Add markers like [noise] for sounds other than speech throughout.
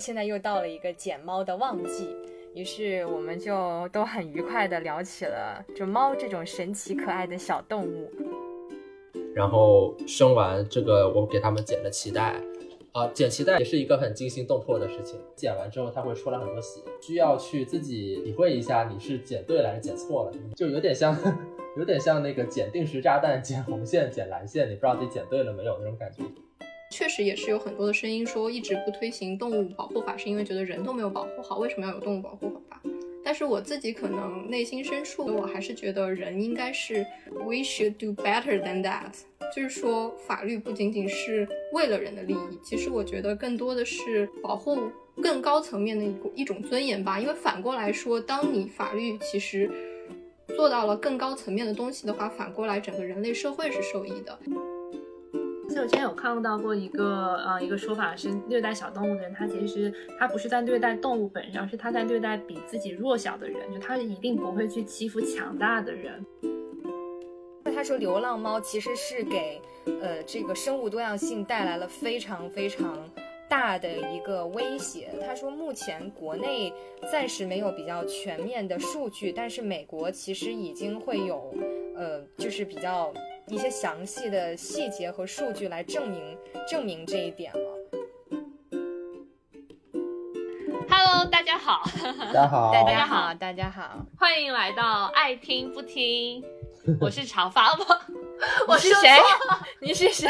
现在又到了一个捡猫的旺季，于是我们就都很愉快地聊起了就猫这种神奇可爱的小动物。然后生完这个，我给他们剪了脐带，啊，剪脐带也是一个很惊心动魄的事情。剪完之后，它会出来很多血，需要去自己体会一下你是剪对了还是剪错了，就有点像，[laughs] 有点像那个剪定时炸弹、剪红线、剪蓝线，你不知道自己剪对了没有那种感觉。确实也是有很多的声音说，一直不推行动物保护法，是因为觉得人都没有保护好，为什么要有动物保护法？但是我自己可能内心深处，我还是觉得人应该是 we should do better than that，就是说法律不仅仅是为了人的利益，其实我觉得更多的是保护更高层面的一一种尊严吧。因为反过来说，当你法律其实做到了更高层面的东西的话，反过来整个人类社会是受益的。我之前有看到过一个呃一个说法是虐待小动物的人，他其实他不是在虐待动物本身，而是他在虐待比自己弱小的人，就他一定不会去欺负强大的人。那他说流浪猫其实是给呃这个生物多样性带来了非常非常大的一个威胁。他说目前国内暂时没有比较全面的数据，但是美国其实已经会有呃就是比较。一些详细的细节和数据来证明证明这一点了。Hello，大家好，大家好，大家好，大家好，欢迎来到爱听不听。我是长发吗？[laughs] 我是谁？[laughs] 你是谁？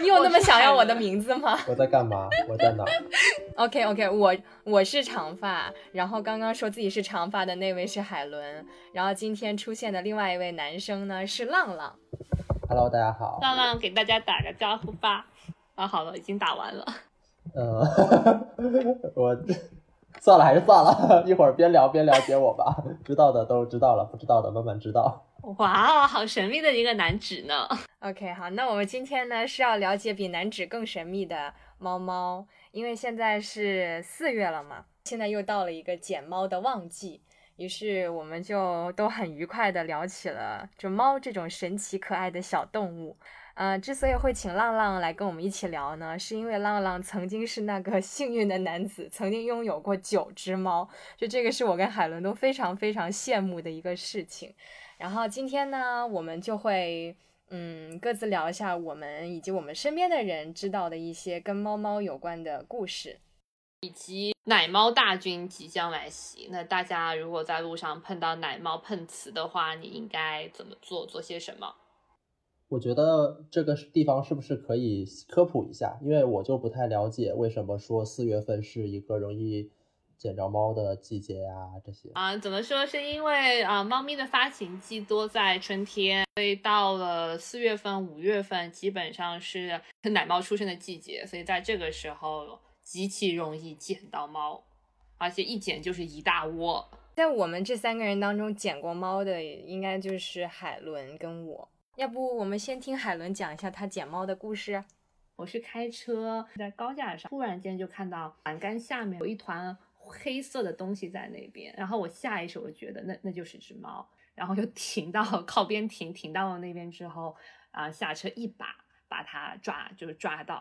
你有那么想要我的名字吗？我在干嘛？我在哪？[laughs] OK OK，我我是长发，然后刚刚说自己是长发的那位是海伦，然后今天出现的另外一位男生呢是浪浪。Hello，大家好。浪浪给大家打个招呼吧。啊，好了，已经打完了。嗯，我算了，还是算了，[laughs] 一会儿边聊边了解我吧。知道的都知道了，不知道的慢慢知道。哇哦，好神秘的一个男纸呢。OK，好，那我们今天呢是要了解比男纸更神秘的猫猫，因为现在是四月了嘛，现在又到了一个捡猫的旺季，于是我们就都很愉快的聊起了就猫这种神奇可爱的小动物。呃，之所以会请浪浪来跟我们一起聊呢，是因为浪浪曾经是那个 [laughs] 幸运的男子，曾经拥有过九只猫，就这个是我跟海伦都非常非常羡慕的一个事情。然后今天呢，我们就会嗯各自聊一下我们以及我们身边的人知道的一些跟猫猫有关的故事，以及奶猫大军即将来袭。那大家如果在路上碰到奶猫碰瓷的话，你应该怎么做？做些什么？我觉得这个地方是不是可以科普一下？因为我就不太了解为什么说四月份是一个容易。捡着猫的季节呀，这些啊，怎么说？是因为啊，猫咪的发情季多在春天，所以到了四月份、五月份，基本上是奶猫出生的季节，所以在这个时候极其容易捡到猫，而且一捡就是一大窝。在我们这三个人当中，捡过猫的应该就是海伦跟我。要不我们先听海伦讲一下她捡猫的故事。我是开车在高架上，突然间就看到栏杆下面有一团。黑色的东西在那边，然后我下意识我觉得那那就是只猫，然后就停到靠边停，停到了那边之后啊下车一把把它抓，就是抓到，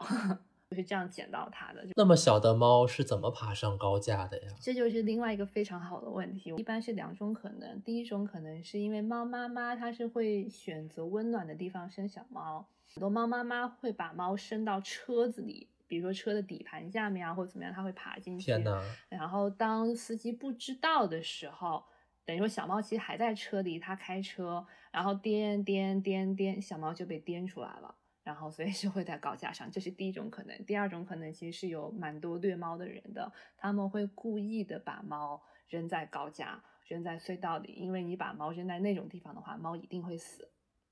就是这样捡到它的。那么小的猫是怎么爬上高架的呀？这就是另外一个非常好的问题，一般是两种可能，第一种可能是因为猫妈妈它是会选择温暖的地方生小猫，很多猫妈妈会把猫生到车子里。比如说车的底盘下面啊，或者怎么样，它会爬进去。天呐，然后当司机不知道的时候，等于说小猫其实还在车里，它开车，然后颠颠颠颠，小猫就被颠出来了。然后所以是会在高架上，这是第一种可能。第二种可能其实是有蛮多虐猫的人的，他们会故意的把猫扔在高架，扔在隧道里，因为你把猫扔在那种地方的话，猫一定会死。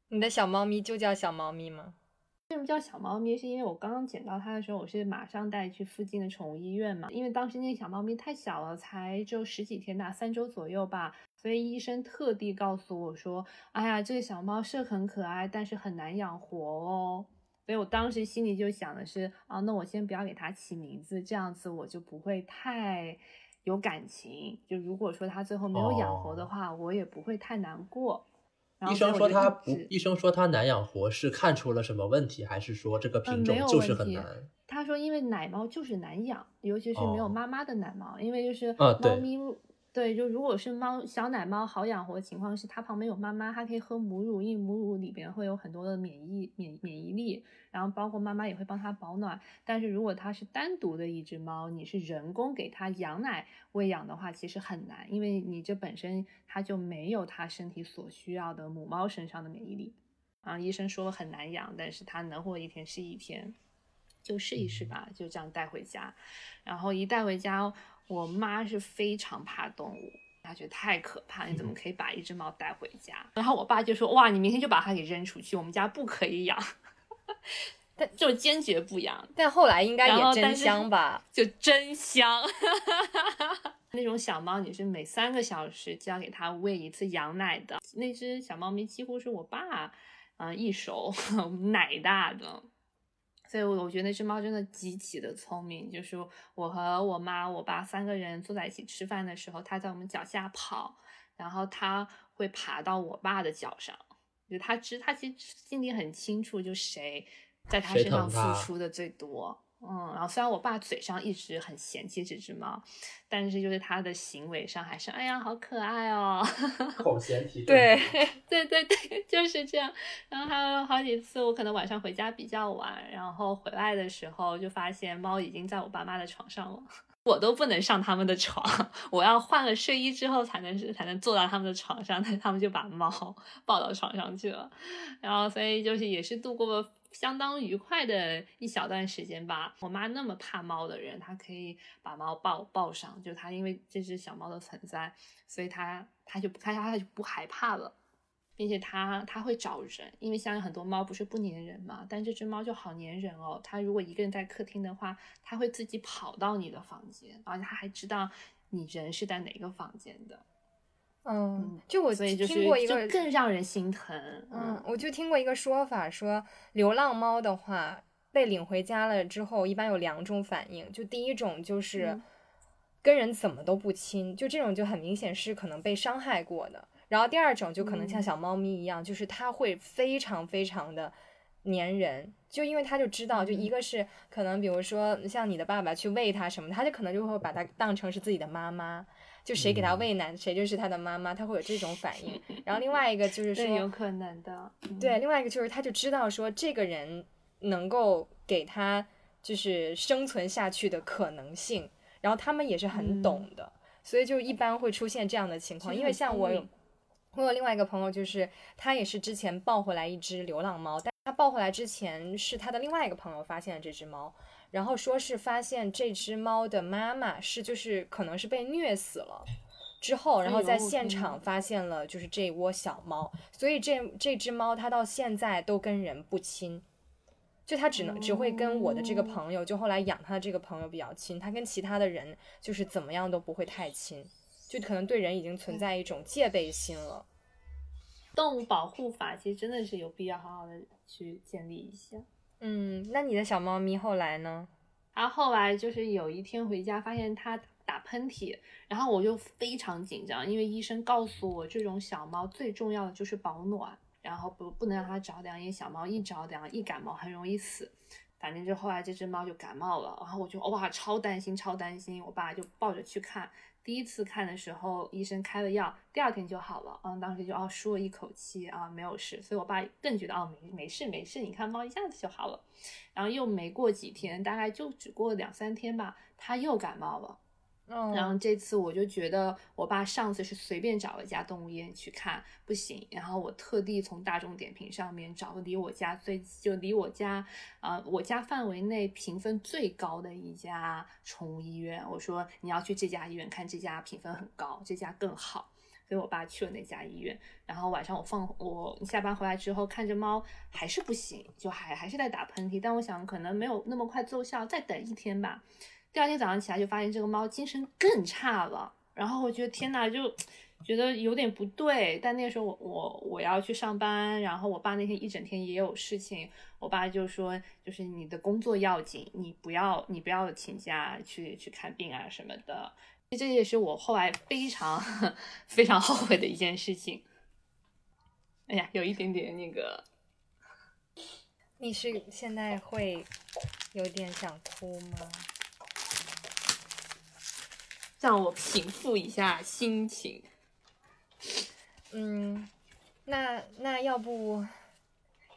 你的小猫咪就叫小猫咪吗？为什么叫小猫咪？是因为我刚刚捡到它的时候，我是马上带去附近的宠物医院嘛。因为当时那个小猫咪太小了，才就十几天大，三周左右吧。所以医生特地告诉我说：“哎呀，这个小猫是很可爱，但是很难养活哦。”所以我当时心里就想的是：啊，那我先不要给它起名字，这样子我就不会太有感情。就如果说它最后没有养活的话，我也不会太难过。医生说它不，医生说它难养活是看出了什么问题，还是说这个品种就是很难？他说，因为奶猫就是难养，尤其是没有哦妈妈的奶猫，因为就是猫咪，对，就如果是猫小奶猫好养活的情况是，它旁边有妈妈，它可以喝母乳，因为母乳里边会有很多的免疫免免疫力，然后包括妈妈也会帮它保暖。但是如果它是单独的一只猫，你是人工给它羊奶喂养的话，其实很难，因为你这本身它就没有它身体所需要的母猫身上的免疫力。啊，医生说了很难养，但是它能活一天是一天。就试一试吧，就这样带回家。然后一带回家，我妈是非常怕动物，她觉得太可怕，你怎么可以把一只猫带回家？然后我爸就说：“哇，你明天就把它给扔出去，我们家不可以养。[laughs] ”但就坚决不养，但后来应该也真香吧？[laughs] 就真香。[laughs] 那种小猫，你是每三个小时就要给它喂一次羊奶的。那只小猫咪几乎是我爸，嗯、一手奶大的。所以，我我觉得那只猫真的极其的聪明。就是我和我妈、我爸三个人坐在一起吃饭的时候，它在我们脚下跑，然后它会爬到我爸的脚上。就它知，它其实心里很清楚，就谁在它身上付出的最多。嗯，然后虽然我爸嘴上一直很嫌弃这只猫，但是就是他的行为上还是，哎呀，好可爱哦。口嫌体正对，对对对，就是这样。然后还有好几次，我可能晚上回家比较晚，然后回来的时候就发现猫已经在我爸妈的床上了。[laughs] 我都不能上他们的床，我要换了睡衣之后才能才能坐到他们的床上，但他们就把猫抱到床上去了。然后所以就是也是度过了相当愉快的一小段时间吧。我妈那么怕猫的人，她可以把猫抱抱上，就她因为这只小猫的存在，所以她她就不她她就不害怕了。并且她她会找人，因为像很多猫不是不粘人嘛，但这只猫就好粘人哦。它如果一个人在客厅的话，它会自己跑到你的房间，而且它还知道你人是在哪个房间的。嗯，就我听过一个就更让人心疼。嗯，我就听过一个说法，说流浪猫的话被领回家了之后，一般有两种反应。就第一种就是嗯跟人怎么都不亲，就这种就很明显是可能被伤害过的。然后第二种就可能像嗯小猫咪一样，就是它会非常非常的粘人，就因为他就知道，就一嗯个是可能比如说像你的爸爸去喂它什么，他就可能就会把它当成是自己的妈妈。就谁给它嗯喂奶，谁就是他的妈妈，他会有这种反应。[laughs] 然后另外一个就是说，对，有可能的。嗯对，，另外一个就是他就知道说这个人能够给他就是生存下去的可能性，然后他们也是很懂的，所以就一般会出现这样的情况。因为像我有我有另外一个朋友，就是他也是之前抱回来一只流浪猫，但他抱回来之前是他的另外一个朋友发现了这只猫，然后说是发现这只猫的妈妈是就是可能是被虐死了。之后，然后在现场发现了就是这一窝小猫，所以这这只猫它到现在都跟人不亲，就它只能只会跟我的这个哦朋友，就后来养它的这个朋友比较亲，它跟其他的人就是怎么样都不会太亲，就可能对人已经存在一种戒备心了。动物保护法其实真的是有必要好好的去建立一下。嗯，那你的小猫咪后来呢？然后后来就是有一天回家，发现它打喷嚏，然后我就非常紧张，因为医生告诉我，这种小猫最重要的就是保暖，然后不不能让它着凉，因为小猫一着凉一感冒很容易死。反正就后来这只猫就感冒了，然后我就哇超担心超担心，我爸就抱着去看。第一次看的时候，医生开了药，第二天就好了。嗯，当时就哦舒了一口气啊，没有事。所以我爸更觉得哦没没事没事，你看猫一下子就好了。然后又没过几天，大概就只过两三天吧，他又感冒了。嗯，然后这次我就觉得，我爸上次是随便找了一家动物医院去看，不行。然后我特地从大众点评上面找了离我家最就离我家啊、呃我家范围内评分最高的一家宠物医院。我说你要去这家医院看，这家评分很高，这家更好。所以我爸去了那家医院，然后晚上我放我下班回来之后，看着猫还是不行，就还还是在打喷嚏。但我想可能没有那么快奏效，再等一天吧。第二天早上起来就发现这个猫精神更差了，然后我觉得天呐，就觉得有点不对。但那个时候我我我要去上班，然后我爸那天一整天也有事情，我爸就说就是你的工作要紧，你不要你不要请假去去看病啊什么的。这也是我后来非常 [laughs] 非常后悔的一件事情。哎呀，有一点点那个，你是现在会有点想哭吗？让我平复一下心情。嗯，那那要不，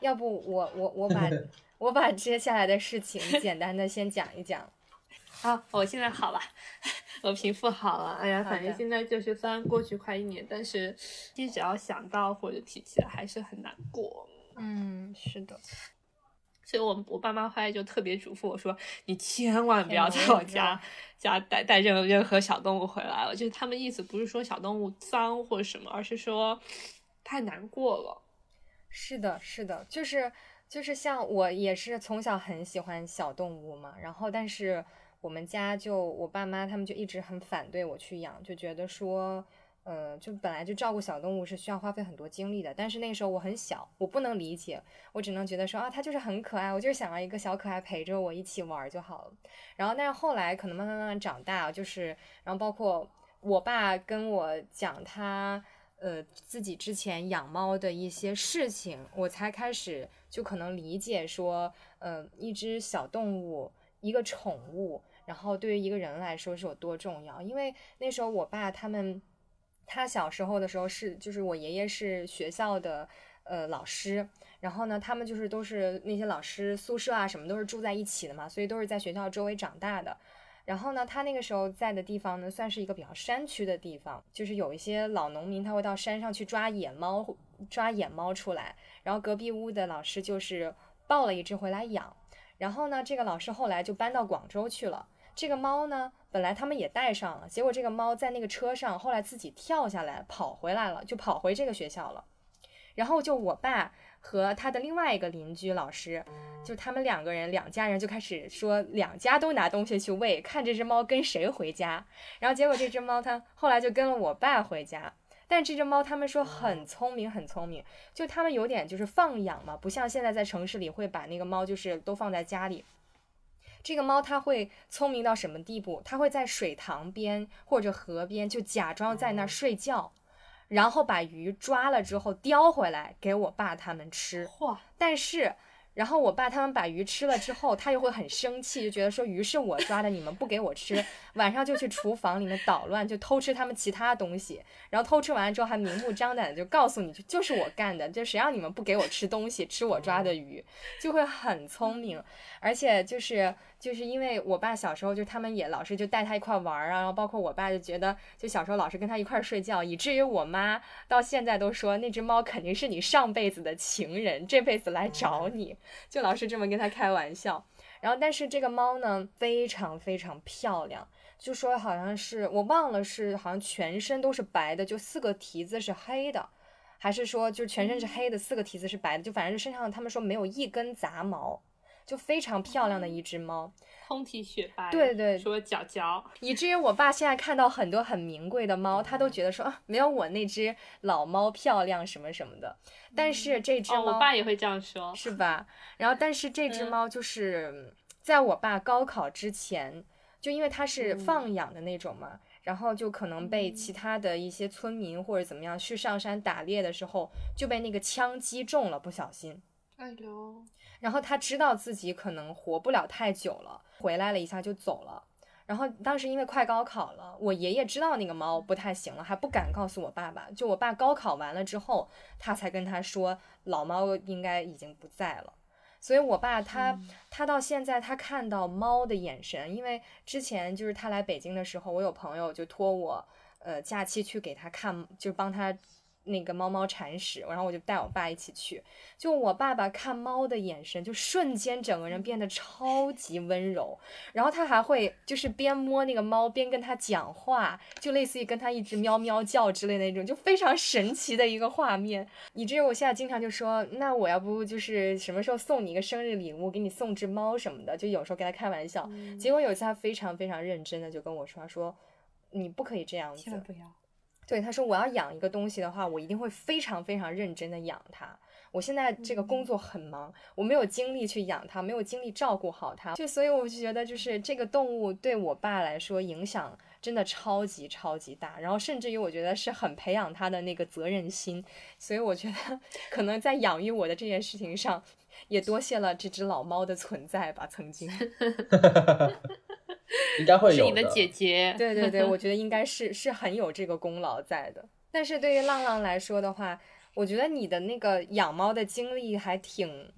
要不我我我把 [laughs] 我把接下来的事情简单的先讲一讲。[laughs] 好，我现在好了，[laughs] 我平复好了。哎呀，反正现在就是虽然过去快一年，但是其实只要想到或者提起来，还是很难过。嗯，是的，所以我我爸妈后来就特别嘱咐我说：“你千万不要在我家家带带任任何小动物回来了。”就是他们意思不是说小动物脏或者什么，而是说太难过了。是的，是的，就是就是像我也是从小很喜欢小动物嘛，然后但是我们家就我爸妈他们就一直很反对我去养，就觉得说。呃，就本来就照顾小动物是需要花费很多精力的，但是那时候我很小，我不能理解，我只能觉得说啊，它就是很可爱，我就是想要一个小可爱陪着我一起玩儿就好了。然后，但是后来可能慢慢慢慢长大，就是然后包括我爸跟我讲他呃自己之前养猫的一些事情，我才开始就可能理解说，呃，一只小动物，一个宠物，然后对于一个人来说是有多重要。因为那时候我爸他们。他小时候的时候是，就是我爷爷是学校的呃老师，然后呢，他们就是都是那些老师宿舍啊什么都是住在一起的嘛，所以都是在学校周围长大的。然后呢，他那个时候在的地方呢，算是一个比较山区的地方，就是有一些老农民他会到山上去抓野猫，抓野猫出来，然后隔壁屋的老师就是抱了一只回来养，然后呢，这个老师后来就搬到广州去了。这个猫呢，本来他们也带上了，结果这个猫在那个车上，后来自己跳下来跑回来了，就跑回这个学校了。然后就我爸和他的另外一个邻居老师，就他们两个人两家人就开始说，两家都拿东西去喂，看这只猫跟谁回家。然后结果这只猫它后来就跟了我爸回家，但这只猫他们说很聪明，很聪明，就他们有点就是放养嘛，不像现在在城市里会把那个猫就是都放在家里。这个猫它会聪明到什么地步？它会在水塘边或者河边就假装在那儿睡觉，然后把鱼抓了之后叼回来给我爸他们吃。嚯！但是，然后我爸他们把鱼吃了之后，他又会很生气，就觉得说鱼是我抓的，你们不给我吃，晚上就去厨房里面捣乱，就偷吃他们其他东西，然后偷吃完了之后还明目张胆的就告诉你，就就是我干的，就谁让你们不给我吃东西，吃我抓的鱼，就会很聪明，而且就是。就是因为我爸小时候就他们也老是就带他一块玩啊，然后包括我爸就觉得就小时候老是跟他一块睡觉，以至于我妈到现在都说那只猫肯定是你上辈子的情人，这辈子来找你，就老是这么跟他开玩笑。然后但是这个猫呢非常非常漂亮，就说好像是我忘了是好像全身都是白的，就四个蹄子是黑的，还是说就全身是黑的，四个蹄子是白的，就反正身上他们说没有一根杂毛。就非常漂亮的一只猫，通体雪白，对对，除了脚脚，以至于我爸现在看到很多很名贵的猫，他都觉得说啊，没有我那只老猫漂亮什么什么的。但是这只猫，我爸也会这样说，是吧？然后，但是这只猫就是在我爸高考之前，就因为它是放养的那种嘛，然后就可能被其他的一些村民或者怎么样去上山打猎的时候，就被那个枪击中了，不小心。哎呦。然后他知道自己可能活不了太久了，回来了一下就走了。然后当时因为快高考了，我爷爷知道那个猫不太行了，还不敢告诉我爸爸。就我爸高考完了之后，他才跟他说老猫应该已经不在了。所以我爸他他到现在他看到猫的眼神，因为之前就是他来北京的时候，我有朋友就托我，呃，假期去给他看，就帮他。那个猫猫铲屎，然后我就带我爸一起去。就我爸爸看猫的眼神，就瞬间整个人变得超级温柔。然后他还会就是边摸那个猫边跟他讲话，就类似于跟他一直喵喵叫之类的那种，就非常神奇的一个画面。以至于我现在经常就说，那我要不就是什么时候送你一个生日礼物，给你送只猫什么的，就有时候跟他开玩笑。结果有一次他非常非常认真的就跟我说，说你不可以这样子，千万不要。对，他说我要养一个东西的话，我一定会非常非常认真的养它。我现在这个工作很忙，我没有精力去养它，没有精力照顾好它，就所以我就觉得，就是这个动物对我爸来说影响真的超级超级大，然后甚至于我觉得是很培养他的那个责任心，所以我觉得 [laughs] 可能在养育我的这件事情上，也多谢了这只老猫的存在吧，曾经。[laughs] [laughs] 应该会有是你的姐姐。对对对，[laughs] 我觉得应该是是很有这个功劳在的。但是对于浪浪来说的话，我觉得你的那个养猫的经历还挺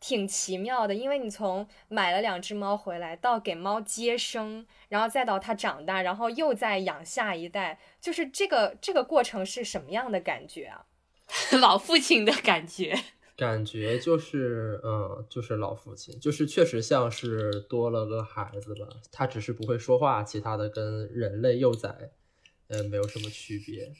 挺奇妙的，因为你从买了两只猫回来，到给猫接生，然后再到它长大，然后又再养下一代，就是这个这个过程是什么样的感觉啊？[laughs] 老父亲的感觉。感觉就是，嗯，就是老父亲，就是确实像是多了个孩子吧。他只是不会说话，其他的跟人类幼崽，呃，没有什么区别。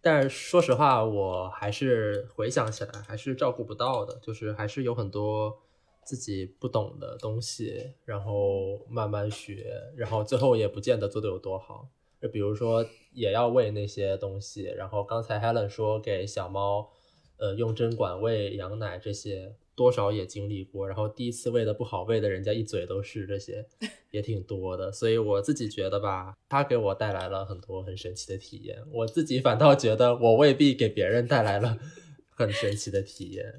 但是说实话，我还是回想起来还是照顾不到的，就是还是有很多自己不懂的东西，然后慢慢学，然后最后也不见得做得有多好。就比如说，也要喂那些东西，然后刚才 Helen 说给小猫。呃，用针管喂、羊奶这些多少也经历过，然后第一次喂的不好，喂的人家一嘴都是，这些 [laughs] 也挺多的。所以我自己觉得吧，它给我带来了很多很神奇的体验，我自己反倒觉得我未必给别人带来了很神奇的体验。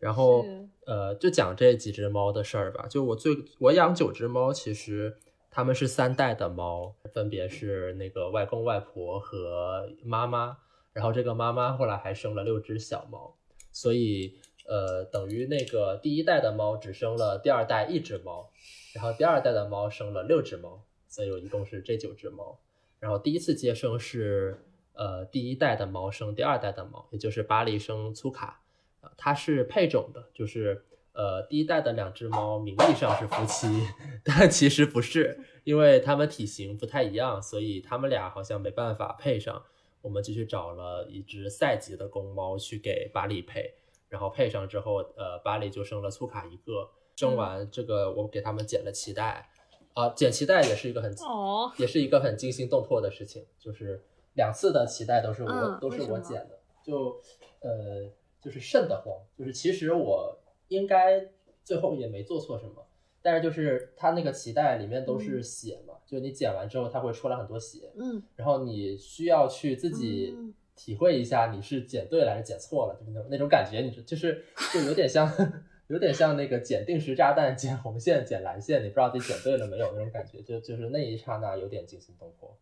然后呃，就讲这几只猫的事儿吧。就我最我养九只猫，其实它们是三代的猫，分别是那个外公外婆和妈妈。然后这个妈妈后来还生了六只小猫，所以呃，等于那个第一代的猫只生了第二代一只猫，然后第二代的猫生了六只猫，所以我一共是这九只猫。然后第一次接生是呃第一代的猫生第二代的猫，也就是巴黎生粗卡，啊，它是配种的，就是呃第一代的两只猫名义上是夫妻，[laughs] 但其实不是，因为它们体型不太一样，所以它们俩好像没办法配上。我们继续找了一只赛级的公猫去给巴里配，然后配上之后，呃，巴里就生了粗卡一个。生完这个，我给他们剪了脐带，啊，剪脐带也是一个很，哦，也是一个很惊心动魄的事情，就是两次的脐带都是我、嗯都是我剪的，就呃就是瘆得慌，就是其实我应该最后也没做错什么，但是就是它那个脐带里面都是血嘛，就你剪完之后它会出来很多血，嗯然后你需要去自己嗯体会一下你是剪对了还是剪错了，就是那种那种感觉，你就就是就有点像 [laughs] 有点像那个剪定时炸弹、剪红线、剪蓝线，你不知道自己剪对了没有那种感觉，就就是那一刹那有点惊心动魄。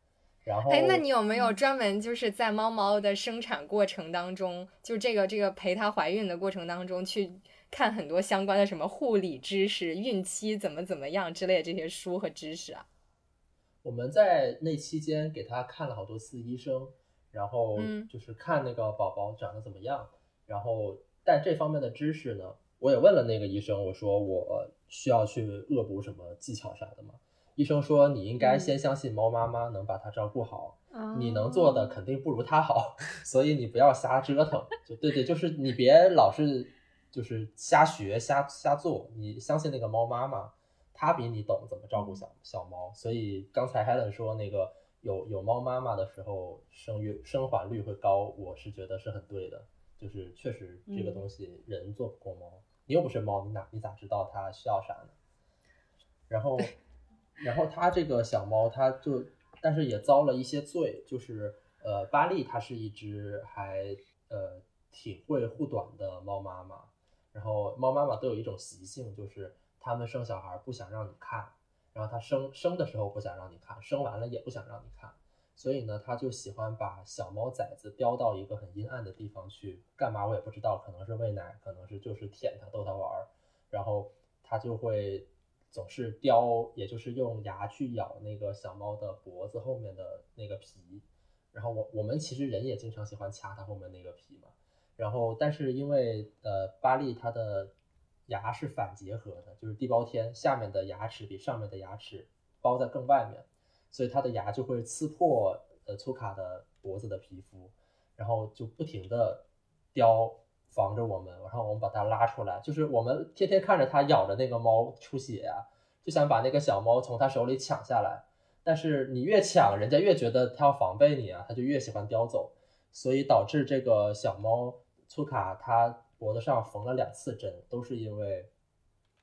然后，哎，那你有没有专门就是在猫猫的生产过程当中，就这个这个陪它怀孕的过程当中，去看很多相关的什么护理知识、孕期怎么怎么样之类的这些书和知识啊？我们在那期间给他看了好多次医生，然后嗯就是看那个宝宝长得怎么样，然后但这方面的知识呢，我也问了那个医生，我说我需要去恶补什么技巧啥的吗？医生说你应该先相信猫妈妈能把它照顾好，你能做的肯定不如它好，[laughs] 所以你不要瞎折腾。就对对，就是你别老是就是瞎学瞎瞎做，你相信那个猫妈妈，她比你懂怎么照顾小小猫。所以刚才 Helen 说那个有有猫妈妈的时候生育生还率会高，我是觉得是很对的。就是确实这个东西人做不过猫，你又不是猫，你哪你咋知道它需要啥呢？然后。[laughs] 然后它这个小猫，它就但是也遭了一些罪，就是呃，巴利它是一只还呃挺会护短的猫妈妈，然后猫妈妈都有一种习性，就是他们生小孩不想让你看，然后它生生的时候不想让你看，生完了也不想让你看，所以呢，他就喜欢把小猫崽子叼到一个很阴暗的地方去干嘛，我也不知道，可能是喂奶，可能是就是舔它逗它玩儿，然后它就会。总是叼，也就是用牙去咬那个小猫的脖子后面的那个皮，然后我我们其实人也经常喜欢掐它后面那个皮嘛，然后但是因为呃巴利它的牙是反结合的，就是地包天下面的牙齿比上面的牙齿包在更外面，所以它的牙就会刺破呃粗卡的脖子的皮肤，然后就不停的叼。防着我们，然后我们把它拉出来，就是我们天天看着它咬着那个猫出血呀、啊，就想把那个小猫从它手里抢下来。但是你越抢，人家越觉得它要防备你啊，它就越喜欢叼走，所以导致这个小猫粗卡它脖子上缝了两次针，都是因为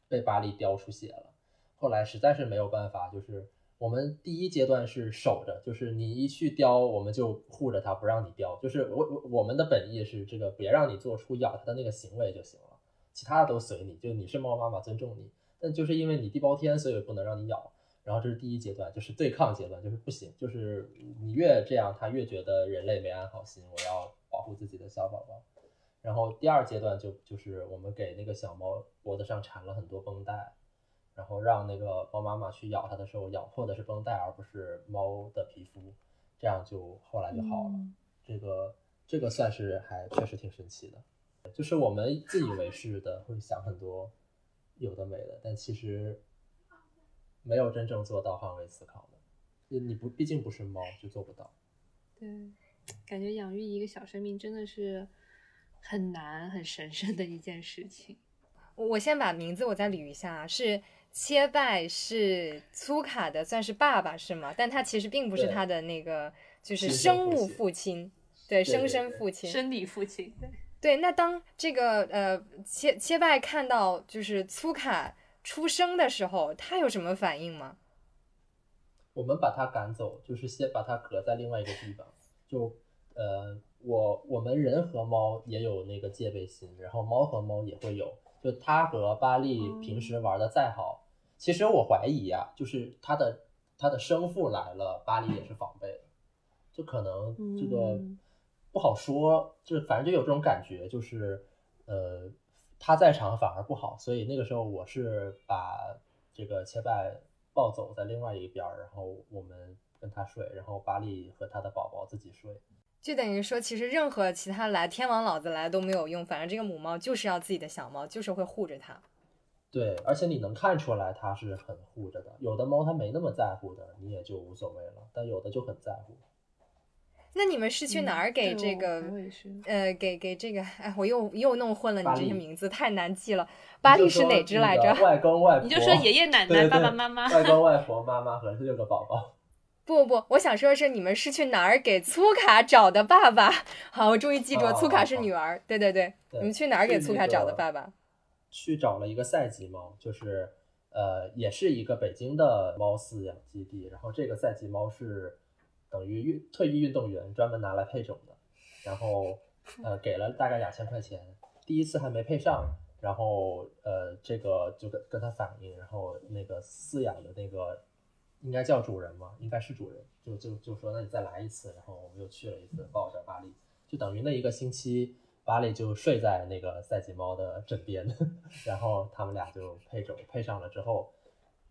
被巴利叼出血了。后来实在是没有办法，就是我们第一阶段是守着，就是你一去叼，我们就护着它，不让你叼。就是我我我们的本意是这个，别让你做出咬它的那个行为就行了。其他的都随你，就你是猫妈妈尊重你。但就是因为你地包天，所以不能让你咬。然后这是第一阶段，就是对抗阶段，就是不行，就是你越这样，它越觉得人类没安好心，我要保护自己的小宝宝。然后第二阶段就就是我们给那个小猫脖子上缠了很多绷带，然后让那个猫妈妈去咬它的时候，咬破的是绷带，而不是猫的皮肤，这样就后来就好了。这个这个算是还确实挺神奇的，就是我们自以为是的会想很多有的没的，但其实没有真正做到换位思考的。你你不毕竟不是猫，就做不到。对，感觉养育一个小生命真的是很难、很神圣的一件事情。我我先把名字我再捋一下啊，是切拜是粗卡的，算是爸爸是吗？但他其实并不是他的那个，就是生生物父亲，对，生身父亲。生理父亲。对，那当这个呃切切拜看到就是粗卡出生的时候，他有什么反应吗？我们把他赶走，就是先把他隔在另外一个地方。就呃，我我们人和猫也有那个戒备心，然后猫和猫也会有。就它和巴利平时玩的再好，其实我怀疑啊、就是它的它的生父来了，巴利也是防备的，就可能这个嗯不好说，就反正就有这种感觉，就是呃，他在场反而不好，所以那个时候我是把这个切拜抱走在另外一边儿，然后我们跟他睡，然后巴利和他的宝宝自己睡。就等于说，其实任何其他来天王老子来都没有用，反正这个母猫就是要自己的小猫，就是会护着它。对，而且你能看出来它是很护着的，有的猫它没那么在乎的，你也就无所谓了，但有的就很在乎。那你们是去哪儿给这个？呃，给给这个，哎，我又又弄混了你这些名字，太难记了。巴利是哪只来着？外公外婆，你就说爷爷奶奶、对对爸爸妈妈。外公外婆、妈妈和六个宝宝。不不不，我想说的是，你们是去哪儿给粗卡找的爸爸？好，我终于记住了，哦粗卡是女儿。对对对，对你们去哪儿给粗卡找的那个爸爸？去找了一个赛级猫，就是呃，也是一个北京的猫饲养基地。然后这个赛级猫是等于运退役运动员专门拿来配种的，然后呃给了大概两千块钱，第一次还没配上，然后呃这个就跟跟他反映，然后那个饲养的那个应该叫主人嘛，应该是主人，就就就说那你再来一次，然后我们又去了一次，抱着巴利，就等于那一个星期。巴利就睡在那个赛季猫的枕边，[laughs] 然后他们俩就配种，配上了之后，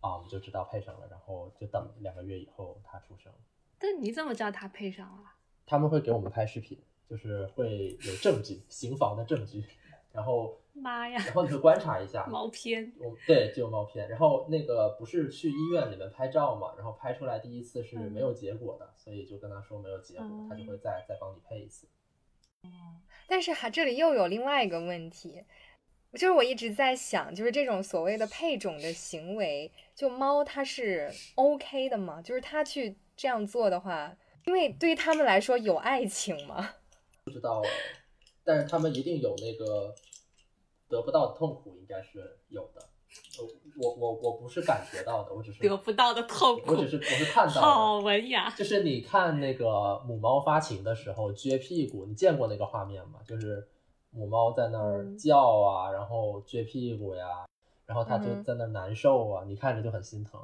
啊，我们就知道配上了，然后就等两个月以后它出生。但你怎么知道它配上了？他们会给我们拍视频，就是会有证据，行房的证据，然后妈呀，然后你会观察一下 [laughs] 毛片。我对，就有猫片。然后那个不是去医院里面拍照嘛，然后拍出来第一次是没有结果的，所以就跟他说没有结果，他就会再再帮你配一次。但是还这里又有另外一个问题，就是我一直在想，就是这种所谓的配种的行为，就猫它是 OK 的吗？就是它去这样做的话，因为对于他们来说有爱情吗？不知道，但是他们一定有那个得不到的痛苦，应该是有的。呃我我我不是感觉到的，我只是 [laughs] 得不到的痛苦我只是我是看到的。好文雅。就是你看那个母猫发情的时候撅屁股，你见过那个画面吗？就是母猫在那儿嗯叫啊，然后撅屁股呀，然后它就在那儿难受啊，你看着就很心疼。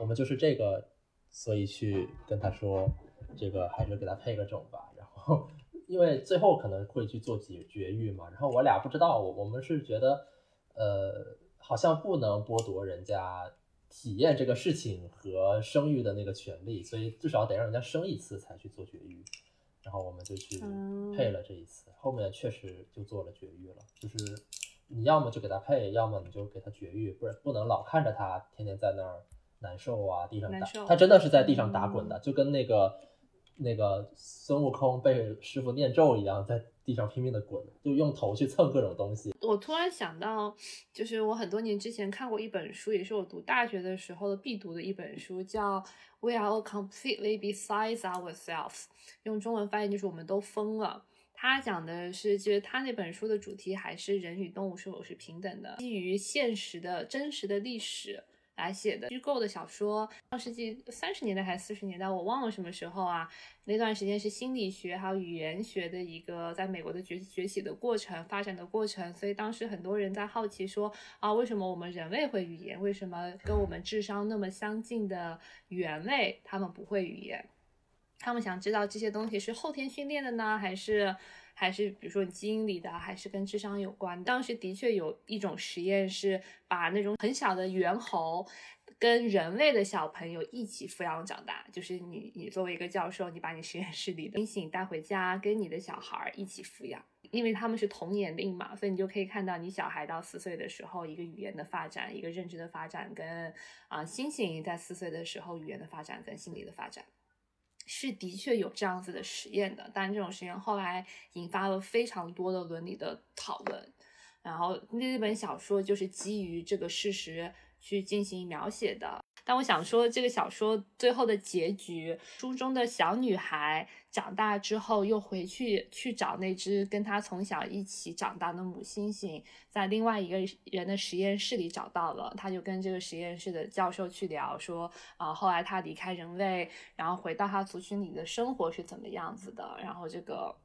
我们就是这个，所以去跟他说，这个还是给他配个种吧。然后因为最后可能会去做绝绝育嘛，然后我俩不知道，我我们是觉得，呃，好像不能剥夺人家体验这个事情和生育的那个权利，所以至少得让人家生一次才去做绝育。然后我们就去嗯配了这一次，后面确实就做了绝育了。就是你要么就给他配，要么你就给他绝育，不然不能老看着他天天在那儿难受啊，地上打他真的是在地上打滚嗯的，就跟那个那个孙悟空被师傅念咒一样，在地上拼命的滚，就用头去蹭各种东西。[laughs] 我突然想到，就是我很多年之前看过一本书，也是我读大学的时候的必读的一本书，叫《We Are All Completely Besides Ourselves》，用中文翻译就是“我们都疯了”。他讲的是，就是他那本书的主题还是人与动物是否是平等的，基于现实的真实的历史来写的虚构的小说。上世纪三十年代还是四十年代，我忘了什么时候啊？那段时间是心理学还有语言学的一个在美国的崛崛起的过程、发展的过程。所以当时很多人在好奇说啊，为什么我们人类会语言？为什么跟我们智商那么相近的猿类他们不会语言？他们想知道这些东西是后天训练的呢，还是还是比如说你基因里的，还是跟智商有关？当时的确有一种实验是把那种很小的猿猴跟人类的小朋友一起抚养长大，就是你你作为一个教授，你把你实验室里的 [laughs] 猩猩带回家，跟你的小孩一起抚养，因为他们是同年龄嘛，所以你就可以看到你小孩到四岁的时候一个语言的发展，一个认知的发展，跟啊猩猩在四岁的时候语言的发展跟心理的发展。是的确有这样子的实验的，但这种实验后来引发了非常多的伦理的讨论。然后那本小说就是基于这个事实去进行描写的。但我想说，这个小说最后的结局，书中的小女孩长大之后又回去去找那只跟她从小一起长大的母猩猩，在另外一个人的实验室里找到了，她就跟这个实验室的教授去聊说，啊，后来她离开人类，然后回到她族群里的生活是怎么样子的，然后这个。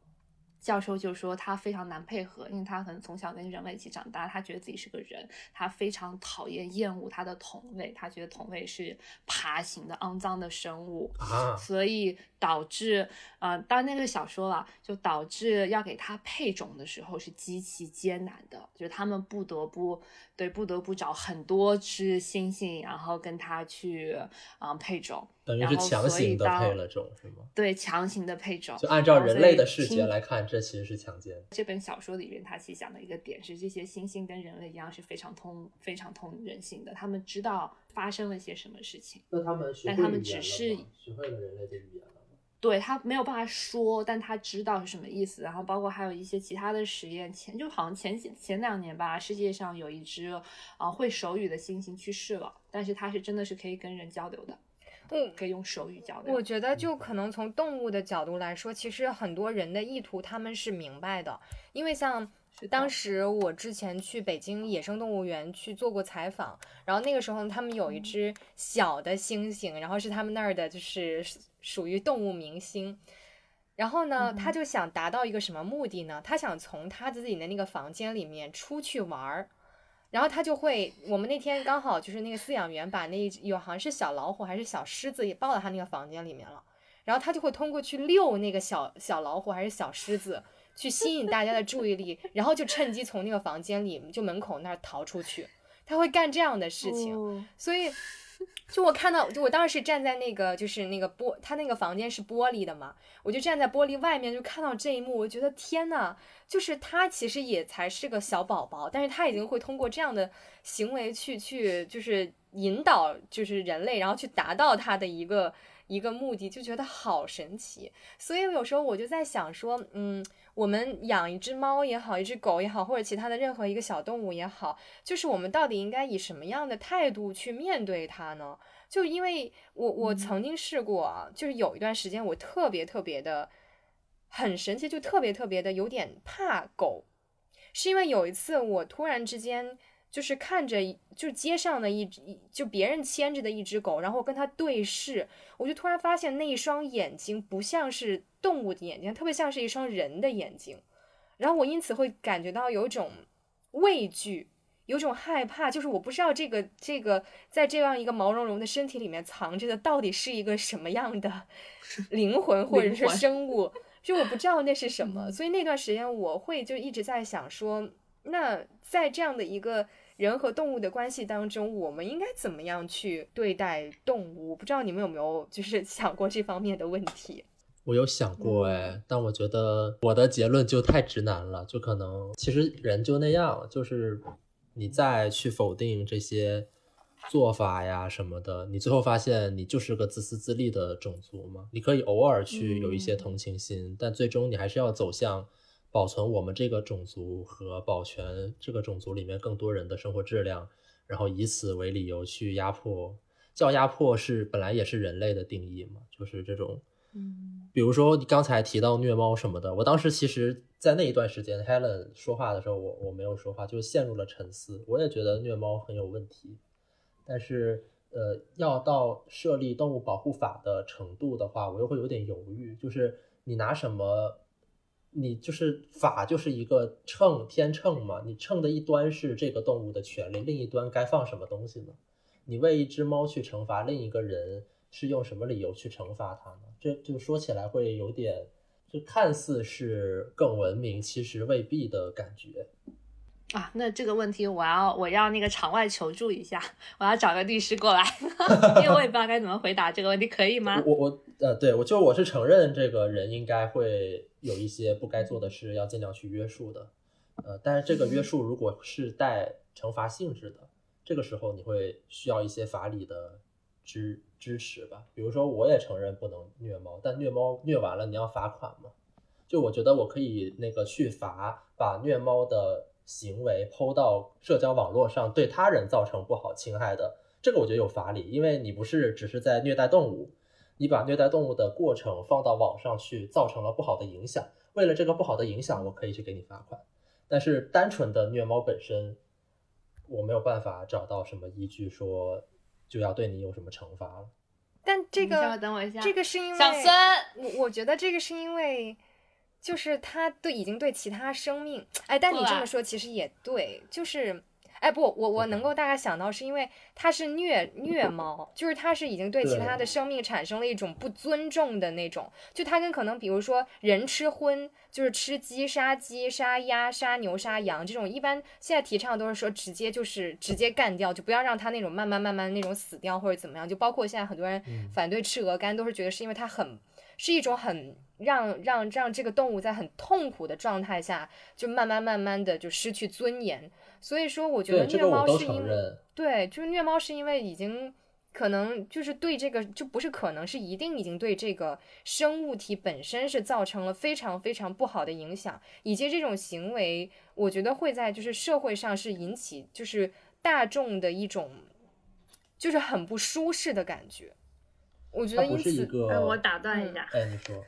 教授就说他非常难配合，因为他可能从小跟人类一起长大，他觉得自己是个人，他非常讨厌厌恶他的同类，他觉得同类是爬行的肮脏的生物啊，所以导致呃，当然那个小说了，就导致要给他配种的时候是极其艰难的，就是他们不得不对不得不找很多只猩猩，然后跟他去啊配种。等于是强行的配了种，是吗？对，强行的配种。就按照人类的视觉来看，这其实是强奸。这本小说里面，他其实讲的一个点是，这些猩猩跟人类一样是非常通、非常通人性的，他们知道发生了些什么事情。那他们学会语言学会了人类的语言了吗？对他没有办法说，但他知道是什么意思。然后包括还有一些其他的实验，前就好像前几前两年吧，世界上有一只啊会手语的猩猩去世了，但是它是真的是可以跟人交流的。嗯，可以用手语交流。我觉得就可能从动物的角度来说，其实很多人的意图他们是明白的，因为像当时我之前去北京野生动物园去做过采访，然后那个时候他们有一只小的猩猩，然后是他们那儿的就是属于动物明星，然后呢，他就想达到一个什么目的呢？他想从他自己的那个房间里面出去玩儿。然后他就会，我们那天刚好就是那个饲养员把那有好像是小老虎还是小狮子也抱到他那个房间里面了，然后他就会通过去遛那个小小老虎还是小狮子，去吸引大家的注意力，然后就趁机从那个房间里就门口那儿逃出去，他会干这样的事情，所以。[laughs] 就我看到，就我当时站在那个，就是那个玻，他那个房间是玻璃的嘛，我就站在玻璃外面，就看到这一幕，我觉得天呐，就是他其实也才是个小宝宝，但是他已经会通过这样的行为去去，就是引导，就是人类，然后去达到他的一个一个目的，就觉得好神奇。所以有时候我就在想说，嗯。我们养一只猫也好，一只狗也好，或者其他的任何一个小动物也好，就是我们到底应该以什么样的态度去面对它呢？就因为我我曾经试过啊，就是有一段时间我特别特别的很神奇，就特别特别的有点怕狗，是因为有一次我突然之间。就是看着，就街上的一一，就别人牵着的一只狗，然后跟它对视，我就突然发现那一双眼睛不像是动物的眼睛，特别像是一双人的眼睛，然后我因此会感觉到有一种畏惧，有种害怕，就是我不知道这个这个在这样一个毛茸茸的身体里面藏着的到底是一个什么样的 [laughs] 灵魂或者是生物，就我不知道那是什么，所以那段时间我会就一直在想说。那在这样的一个人和动物的关系当中，我们应该怎么样去对待动物？不知道你们有没有就是想过这方面的问题？我有想过哎，但我觉得我的结论就太直男了，就可能其实人就那样，就是你再去否定这些做法呀什么的，你最后发现你就是个自私自利的种族嘛。你可以偶尔去有一些同情心，但最终你还是要走向。保存我们这个种族和保全这个种族里面更多人的生活质量，然后以此为理由去压迫，叫压迫是本来也是人类的定义嘛，就是这种，嗯，比如说你刚才提到虐猫什么的，我当时其实，在那一段时间，Helen 说话的时候，我我没有说话，就陷入了沉思。我也觉得虐猫很有问题，但是呃，要到设立动物保护法的程度的话，我又会有点犹豫，就是你拿什么？你就是法就是一个秤天秤嘛，你秤的一端是这个动物的权利，另一端该放什么东西呢？你为一只猫去惩罚另一个人，是用什么理由去惩罚他呢？这就说起来会有点，就看似是更文明，其实未必的感觉。啊，那这个问题我要我要那个场外求助一下，我要找个律师过来，[laughs] 因为我也不知道该怎么回答这个问题，可以吗？我我呃，对我就我是承认这个人应该会有一些不该做的事，要尽量去约束的，呃，但是这个约束如果是带惩罚性质的，这个时候你会需要一些法理的支支持吧？比如说，我也承认不能虐猫，但虐猫虐完了你要罚款吗？就我觉得我可以那个去罚把虐猫的。行为抛到社交网络上，对他人造成不好侵害的，这个我觉得有法理，因为你不是只是在虐待动物，你把虐待动物的过程放到网上去，造成了不好的影响。为了这个不好的影响，我可以去给你罚款。但是单纯的虐猫本身，我没有办法找到什么依据说就要对你有什么惩罚了。但这个，等我一下，这个是因为小孙，我我觉得这个是因为。就是他对已经对其他生命，哎，但你这么说其实也对，就是，哎不，我我能够大概想到是因为它是虐虐猫，就是它是已经对其他的生命产生了一种不尊重的那种，就它跟可能比如说人吃荤，就是吃鸡杀鸡杀鸭杀牛杀羊这种，一般现在提倡都是说直接就是直接干掉，就不要让它那种慢慢慢慢那种死掉或者怎么样，就包括现在很多人反对吃鹅肝，都是觉得是因为它很是一种很。让让让这个动物在很痛苦的状态下，就慢慢慢慢的就失去尊严。所以说，我觉得虐猫是因为对，就是虐猫是因为已经可能就是对这个就不是可能是一定已经对这个生物体本身是造成了非常非常不好的影响，以及这种行为，我觉得会在就是社会上是引起就是大众的一种就是很不舒适的感觉。我觉得因此，哎，我打断一下，哎，你说。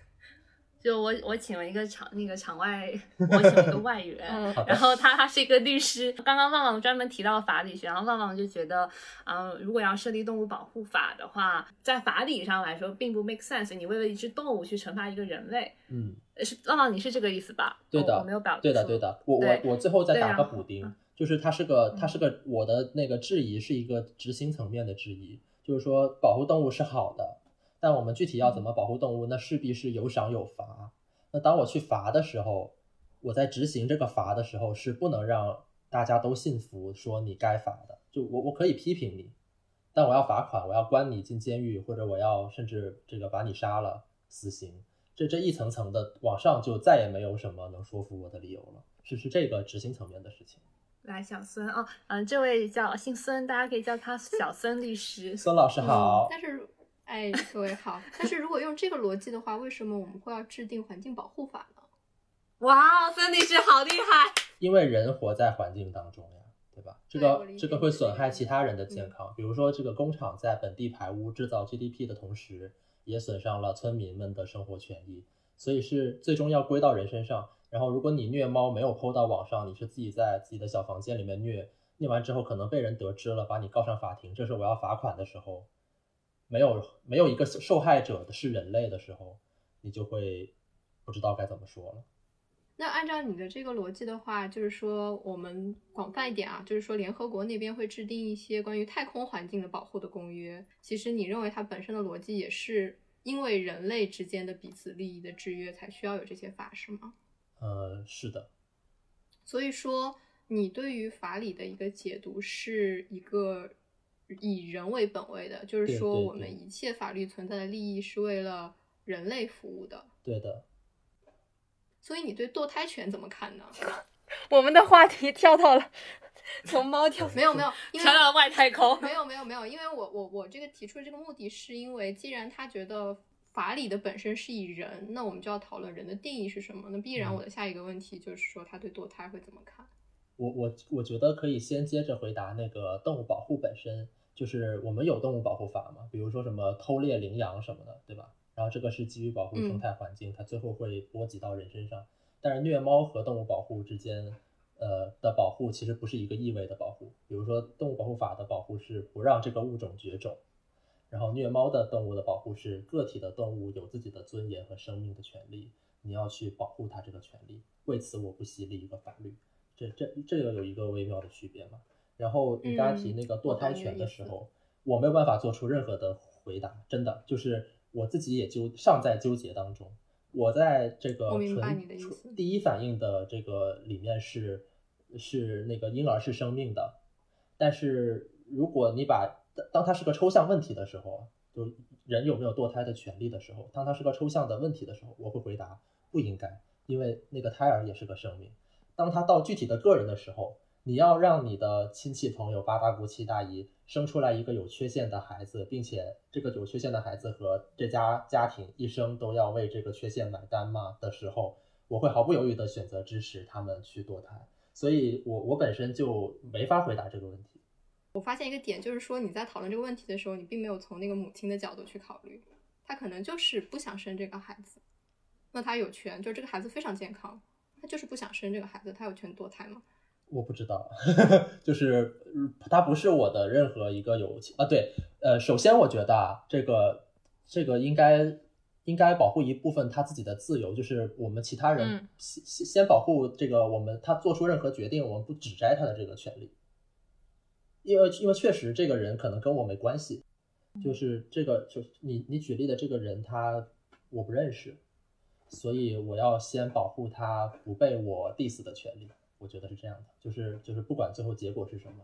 就我我请了一个场那个场外，我请了一个外援，[laughs] 然后他他是一个律师。刚刚旺旺专门提到法理学，然后旺旺就觉得，嗯，如果要设立动物保护法的话，在法理上来说并不 make sense。你为了一只动物去惩罚一个人类，嗯，是旺旺，你是这个意思吧？对的，我没有表对的对的。我我我最后再打个补丁，就是他是个他是个我的那个质疑是一个执行层面的质疑，就是说保护动物是好的。但我们具体要怎么保护动物，那势必是有赏有罚。那当我去罚的时候，我在执行这个罚的时候，是不能让大家都信服，说你该罚的。就我我可以批评你，但我要罚款，我要关你进监狱，或者我要甚至这个把你杀了，死刑。这这一层层的往上，就再也没有什么能说服我的理由了。是是这个执行层面的事情。来，小孙哦，嗯，这位叫姓孙，大家可以叫他小孙律师。孙老师好。但是。哎，各位好。但是如果用这个逻辑的话，为什么我们会要制定环境保护法呢？哇，孙律师好厉害！因为人活在环境当中呀，对吧？这个这个会损害其他人的健康，比如说这个工厂在本地排污制造 GDP 的同时，也损伤了村民们的生活权益，所以是最终要归到人身上。然后如果你虐猫没有抛到网上，你是自己在自己的小房间里面虐，虐完之后可能被人得知了，把你告上法庭，这是我要罚款的时候。没有没有一个受害者的是人类的时候，你就会不知道该怎么说了。那按照你的这个逻辑的话，就是说我们广泛一点啊，就是说联合国那边会制定一些关于太空环境的保护的公约。其实你认为它本身的逻辑也是因为人类之间的彼此利益的制约才需要有这些法，是吗？呃，是的。所以说，你对于法理的一个解读是一个。以人为本位的，就是说我们一切法律存在的利益是为了人类服务的。对的。所以你对堕胎权怎么看呢？[laughs] 我们的话题跳到了从猫跳，没有没有，跳到了外太空。没有没有没有，因为我我我这个提出的这个目的是因为，既然他觉得法理的本身是以人，那我们就要讨论人的定义是什么。那必然我的下一个问题就是说，他对堕胎会怎么看？我我我觉得可以先接着回答那个动物保护本身。就是我们有动物保护法嘛，比如说什么偷猎领养什么的，对吧？然后这个是基于保护生态环境，它最后会波及到人身上。但是虐猫和动物保护之间，呃的保护其实不是一个意味的保护。比如说，动物保护法的保护是不让这个物种绝种，然后虐猫的动物的保护是个体的动物有自己的尊严和生命的权利，你要去保护它这个权利。为此，我不惜立一个法律。这这这个有一个微妙的区别嘛？然后你刚才提那个堕胎权的时候，我没有办法做出任何的回答，真的就是我自己也纠尚在纠结当中。我在这个纯第一反应的这个里面是是那个婴儿是生命的，但是如果你把当它是个抽象问题的时候，就人有没有堕胎的权利的时候，当它是个抽象的问题的时候，我会回答不应该，因为那个胎儿也是个生命。当它到具体的个人的时候，你要让你的亲戚朋友、八大姑七大姨生出来一个有缺陷的孩子，并且这个有缺陷的孩子和这家家庭一生都要为这个缺陷买单吗？的时候，我会毫不犹豫地选择支持他们去堕胎。所以，我我本身就没法回答这个问题。我发现一个点，就是说你在讨论这个问题的时候，你并没有从那个母亲的角度去考虑，她可能就是不想生这个孩子，那她有权，就是这个孩子非常健康，她就是不想生这个孩子，她有权堕胎吗？我不知道，[laughs] 就是他不是我的任何一个友情啊。对，呃，首先我觉得啊，这个这个应该应该保护一部分他自己的自由，就是我们其他人先先先保护这个我们他做出任何决定，我们不指摘他的这个权利，因为因为确实这个人可能跟我没关系，就是这个就你你举例的这个人他我不认识，所以我要先保护他不被我 diss 的权利。我觉得是这样的，就是就是不管最后结果是什么，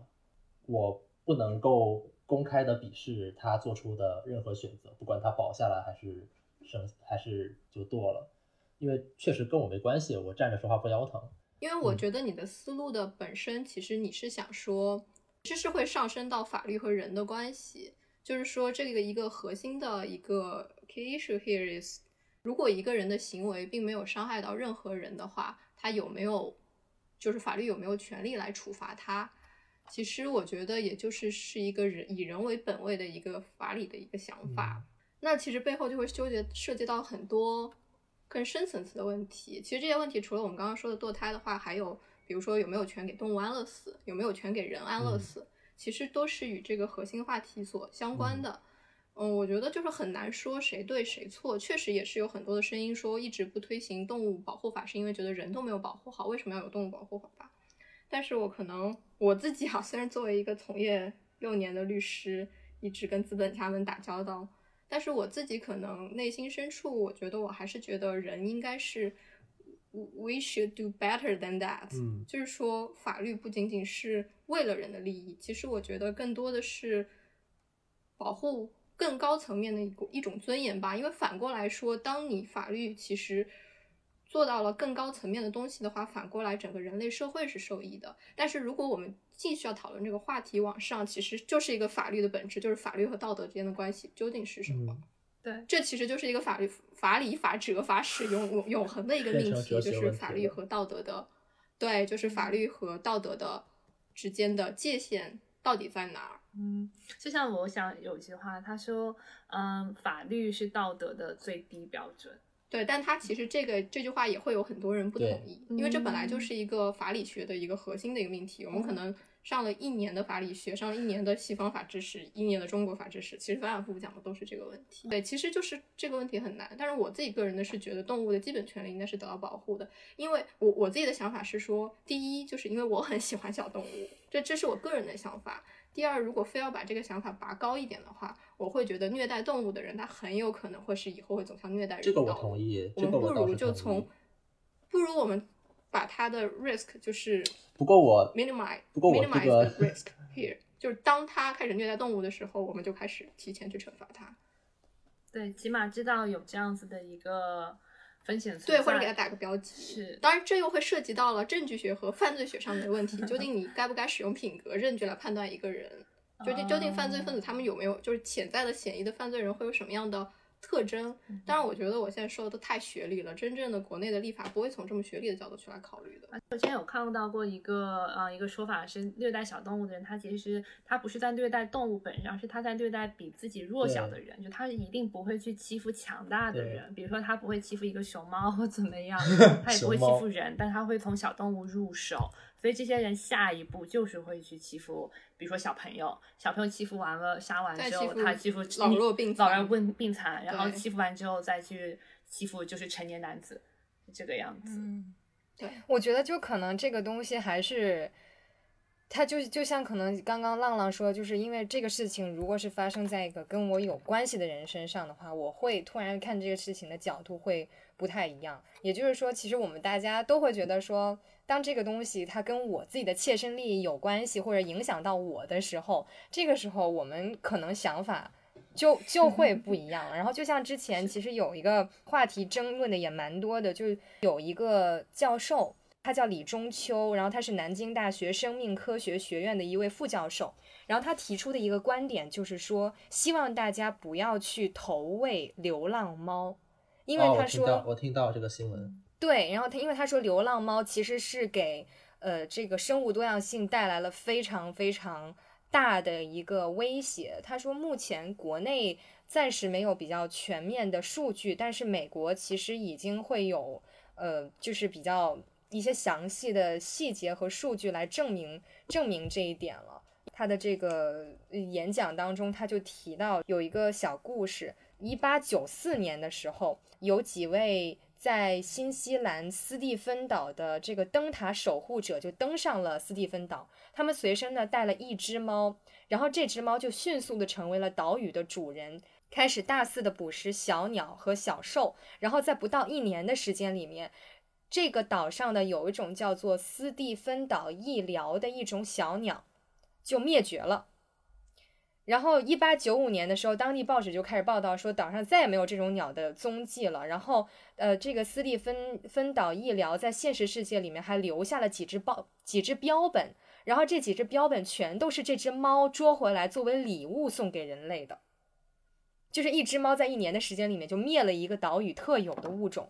我不能够公开的鄙视他做出的任何选择，不管他保下来还是生还是就堕了，因为确实跟我没关系，我站着说话不腰疼。因为我觉得你的思路的本身，其实你是想说，这是会上升到法律和人的关系，就是说这个一个核心的一个 key issue here is，如果一个人的行为并没有伤害到任何人的话，他有没有？就是法律有没有权利来处罚他？其实我觉得，也就是是一个人以人为本位的一个法理的一个想法。那其实背后就会纠结涉及到很多更深层次的问题。其实这些问题除了我们刚刚说的堕胎的话，还有比如说有没有权给动物安乐死，有没有权给人安乐死，其实都是与这个核心话题所相关的。嗯，我觉得就是很难说谁对谁错，确实也是有很多的声音说一直不推行动物保护法，是因为觉得人都没有保护好，为什么要有动物保护法？但是我可能我自己啊，虽然作为一个从业六年的律师，一直跟资本家们打交道，但是我自己可能内心深处，我觉得我还是觉得人应该是，we should do better than that。嗯，就是说法律不仅仅是为了人的利益，其实我觉得更多的是保护。更高层面的一一种尊严吧，因为反过来说，当你法律其实做到了更高层面的东西的话，反过来整个人类社会是受益的。但是如果我们继续要讨论这个话题往上，其实就是一个法律的本质，就是法律和道德之间的关系究竟是什么？对，这其实就是一个法律、法理、法哲、法史永永永恒的一个命题，就是法律和道德的，对，就是法律和道德的之间的界限到底在哪儿？嗯，就像我想有一句话，他说，嗯，法律是道德的最低标准。对，但他其实这个这句话也会有很多人不同意，因为这本来就是一个法理学的一个核心的一个命题。我们可能上了一年的法理学，上了一年的西方法知识，一年的中国法知识，其实反反复复讲的都是这个问题。对，其实就是这个问题很难。但是我自己个人呢是觉得，动物的基本权利应该是得到保护的。因为我我自己的想法是说，第一，就是因为我很喜欢小动物，这这是我个人的想法。第二，如果非要把这个想法拔高一点的话，我会觉得虐待动物的人，他很有可能会是以后会走向虐待人。这个我同意。我们不如就从，不如我们把他的 risk 就是，不过我 minimize，不过我这个 risk here，[laughs] 就是当他开始虐待动物的时候，我们就开始提前去惩罚他。对，起码知道有这样子的一个。风险对，或者给他打个标记。是，当然这又会涉及到了证据学和犯罪学上面的问题。究竟你该不该使用品格证据来判断一个人？究竟究竟犯罪分子他们有没有就是潜在的嫌疑的犯罪人会有什么样的？特征，当然，我觉得我现在说的都太学历了。真正的国内的立法不会从这么学历的角度去来考虑的。我之前有看到过一个呃一个说法是，虐待小动物的人，他其实他不是在虐待动物本身，而是他在虐待比自己弱小的人。就他一定不会去欺负强大的人，比如说他不会欺负一个熊猫或怎么样，[laughs] 他也不会欺负人，但他会从小动物入手。所以这些人下一步就是会去欺负，比如说小朋友，小朋友欺负完了杀完之后，再欺负他欺负老弱病残老弱病病残，然后欺负完之后再去欺负就是成年男子，这个样子。嗯，对，我觉得就可能这个东西还是，他就就像可能刚刚浪浪说，就是因为这个事情如果是发生在一个跟我有关系的人身上的话，我会突然看这个事情的角度会不太一样。也就是说，其实我们大家都会觉得说，当这个东西它跟我自己的切身利益有关系，或者影响到我的时候，这个时候我们可能想法。就就会不一样，然后就像之前其实有一个话题争论的也蛮多的，就有一个教授，他叫李中秋，然后他是南京大学生命科学学院的一位副教授，然后他提出的一个观点就是说，希望大家不要去投喂流浪猫，因为哦，我他说、听到我听到这个新闻，对，然后他因为他说流浪猫其实是给呃这个生物多样性带来了非常非常大的一个威胁。他说目前国内暂时没有比较全面的数据，但是美国其实已经会有呃就是比较一些详细的细节和数据来证明证明这一点了。他的这个演讲当中，他就提到有一个小故事，一八九四年的时候，有几位在新西兰斯蒂芬岛的这个灯塔守护者就登上了斯蒂芬岛，他们随身呢带了一只猫，然后这只猫就迅速的成为了岛屿的主人。开始大肆的捕食小鸟和小兽，然后在不到一年的时间里面，这个岛上的有一种叫做斯蒂芬岛翼鹩的一种小鸟，就灭绝了。然后，一八九五年的时候，当地报纸就开始报道说，岛上再也没有这种鸟的踪迹了。然后，呃，这个斯蒂芬芬岛医疗在现实世界里面还留下了几只报几只标本，然后这几只标本全都是这只猫捉回来作为礼物送给人类的。就是一只猫在一年的时间里面就灭了一个岛屿特有的物种。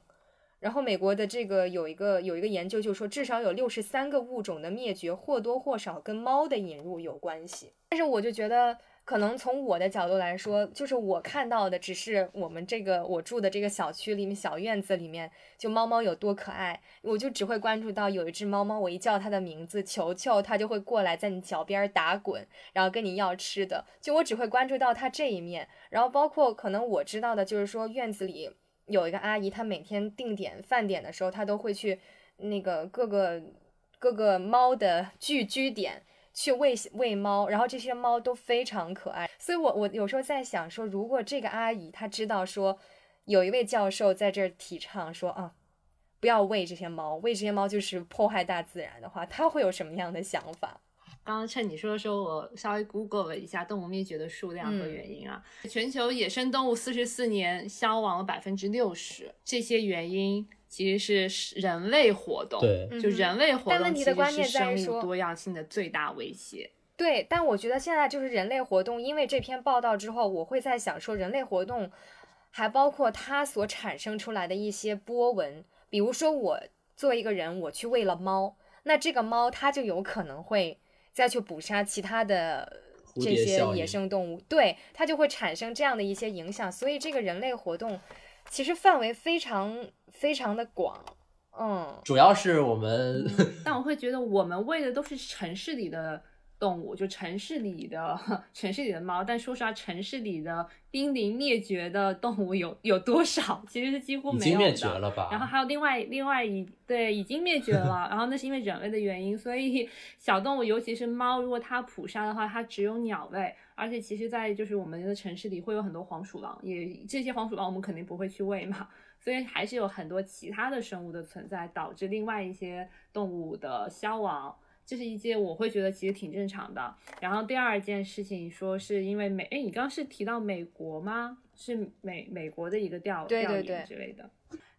然后美国的这个有一个有一个研究就说，至少有六十三个物种的灭绝或多或少跟猫的引入有关系。但是我就觉得，可能从我的角度来说，就是我看到的只是我们这个我住的这个小区里面小院子里面，就猫猫有多可爱，我就只会关注到有一只猫猫，我一叫它的名字球球，它就会过来在你脚边打滚，然后跟你要吃的。就我只会关注到它这一面，然后包括可能我知道的就是说院子里。有一个阿姨，她每天定点饭点的时候，她都会去那个各个各个猫的聚居点去喂喂猫，然后这些猫都非常可爱。所以我我有时候在想说，如果这个阿姨她知道说有一位教授在这儿提倡说啊，不要喂这些猫，喂这些猫就是破坏大自然的话，她会有什么样的想法？刚刚趁你说的时候，我稍微 Google 了一下动物灭绝的数量和原因啊。全球野生动物四十四年消亡了百分之六十，这些原因其实是人类活动，对，就人类活但问动其实题的关键是生物在于说多样性的最大威胁。对，但我觉得现在就是人类活动，因为这篇报道之后，我会在想说，人类活动还包括它所产生出来的一些波纹，比如说我作为一个人，我去喂了猫，那这个猫它就有可能会再去捕杀其他的这些野生动物，对，它就会产生这样的一些影响，所以这个人类活动其实范围非常非常的广，嗯。主要是我们但我会觉得我们喂的都是城市里的动物，就城市里的城市里的猫。但说实话，城市里的濒临灭绝的动物有有多少？其实是几乎没已经灭没有的。绝了吧？然后还有另外另外一对已经灭绝了，[laughs] 然后那是因为人类的原因，所以 [laughs] 小动物尤其是猫，如果它捕杀的话，它只有鸟类，而且其实，在就是我们的城市里会有很多黄鼠狼，也这些黄鼠狼我们肯定不会去喂嘛，所以还是有很多其他的生物的存在，导致另外一些动物的消亡。这是一件我会觉得其实挺正常的。然后第二件事情说是因为美，哎，你刚刚是提到美国吗？是美美国的一个调调研之类的。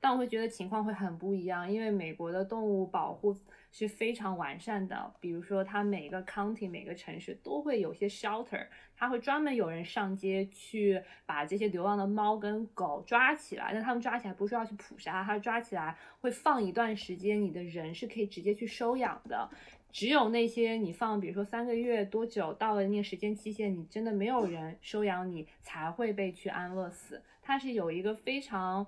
但我会觉得情况会很不一样，因为美国的动物保护是非常完善的。比如说，它每个 county 每个城市都会有些 shelter，它会专门有人上街去把这些流浪的猫跟狗抓起来。但他们抓起来不是要去捕杀，它抓起来会放一段时间，你的人是可以直接去收养的。只有那些你放，比如说三个月多久，到了那个时间期限，你真的没有人收养你，才会被去安乐死。它是有一个非常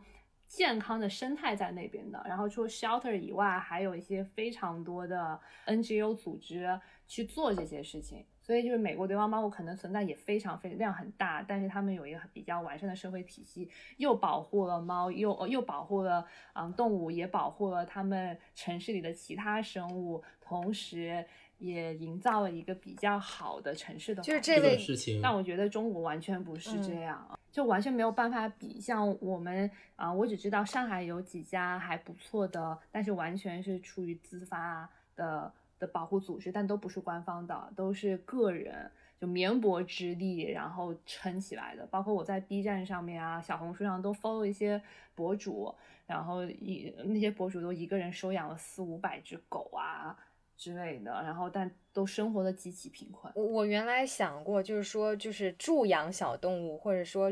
健康的生态在那边的。然后除了 shelter 以外，还有一些非常多的 NGO 组织去做这些事情。所以就是美国流浪猫可能存在也非常非量很大，但是他们有一个比较完善的社会体系，又保护了猫，又又保护了嗯动物，也保护了他们城市里的其他生物，同时也营造了一个比较好的城市的。就是这类事情，但我觉得中国完全不是这样，就完全没有办法比。像我们啊，我只知道上海有几家还不错的，但是完全是出于自发的。的保护组织，但都不是官方的，都是个人就绵薄之力，然后撑起来的。包括我在 B 站上面啊、小红书上都 follow 一些博主，然后一那些博主都一个人收养了四五百只狗啊。之类的，然后但都生活的极其贫困。我我原来想过，就是说，就是助养小动物，或者说，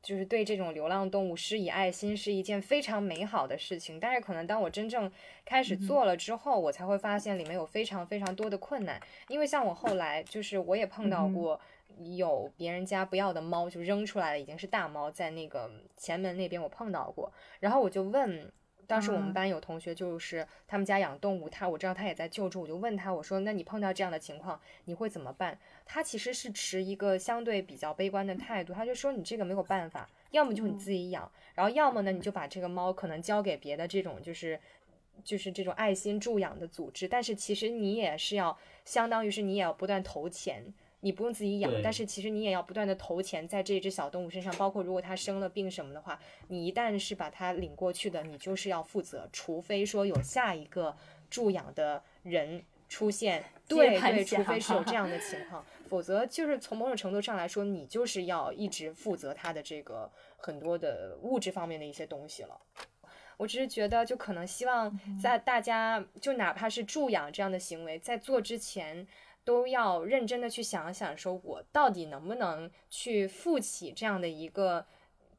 就是对这种流浪动物施以爱心，是一件非常美好的事情。但是，可能当我真正开始做了之后，我才会发现里面有非常非常多的困难。因为像我后来，就是我也碰到过有别人家不要的猫就扔出来了，已经是大猫，在那个前门那边我碰到过，然后我就问。当时我们班有同学就是他们家养动物，他我知道他也在救助，我就问他，我说那你碰到这样的情况你会怎么办？他其实是持一个相对比较悲观的态度，他就说你这个没有办法，要么就你自己养，然后要么呢你就把这个猫可能交给别的这种就是就是这种爱心助养的组织，但是其实你也是要相当于是你也要不断投钱。你不用自己养，但是其实你也要不断的投钱在这只小动物身上，包括如果它生了病什么的话，你一旦是把它领过去的，你就是要负责，除非说有下一个助养的人出现，对对，除非是有这样的情况，[laughs] 否则就是从某种程度上来说，你就是要一直负责它的这个很多的物质方面的一些东西了。我只是觉得，就可能希望在大家就哪怕是助养这样的行为，在做之前。都要认真的去想想，说我到底能不能去负起这样的一个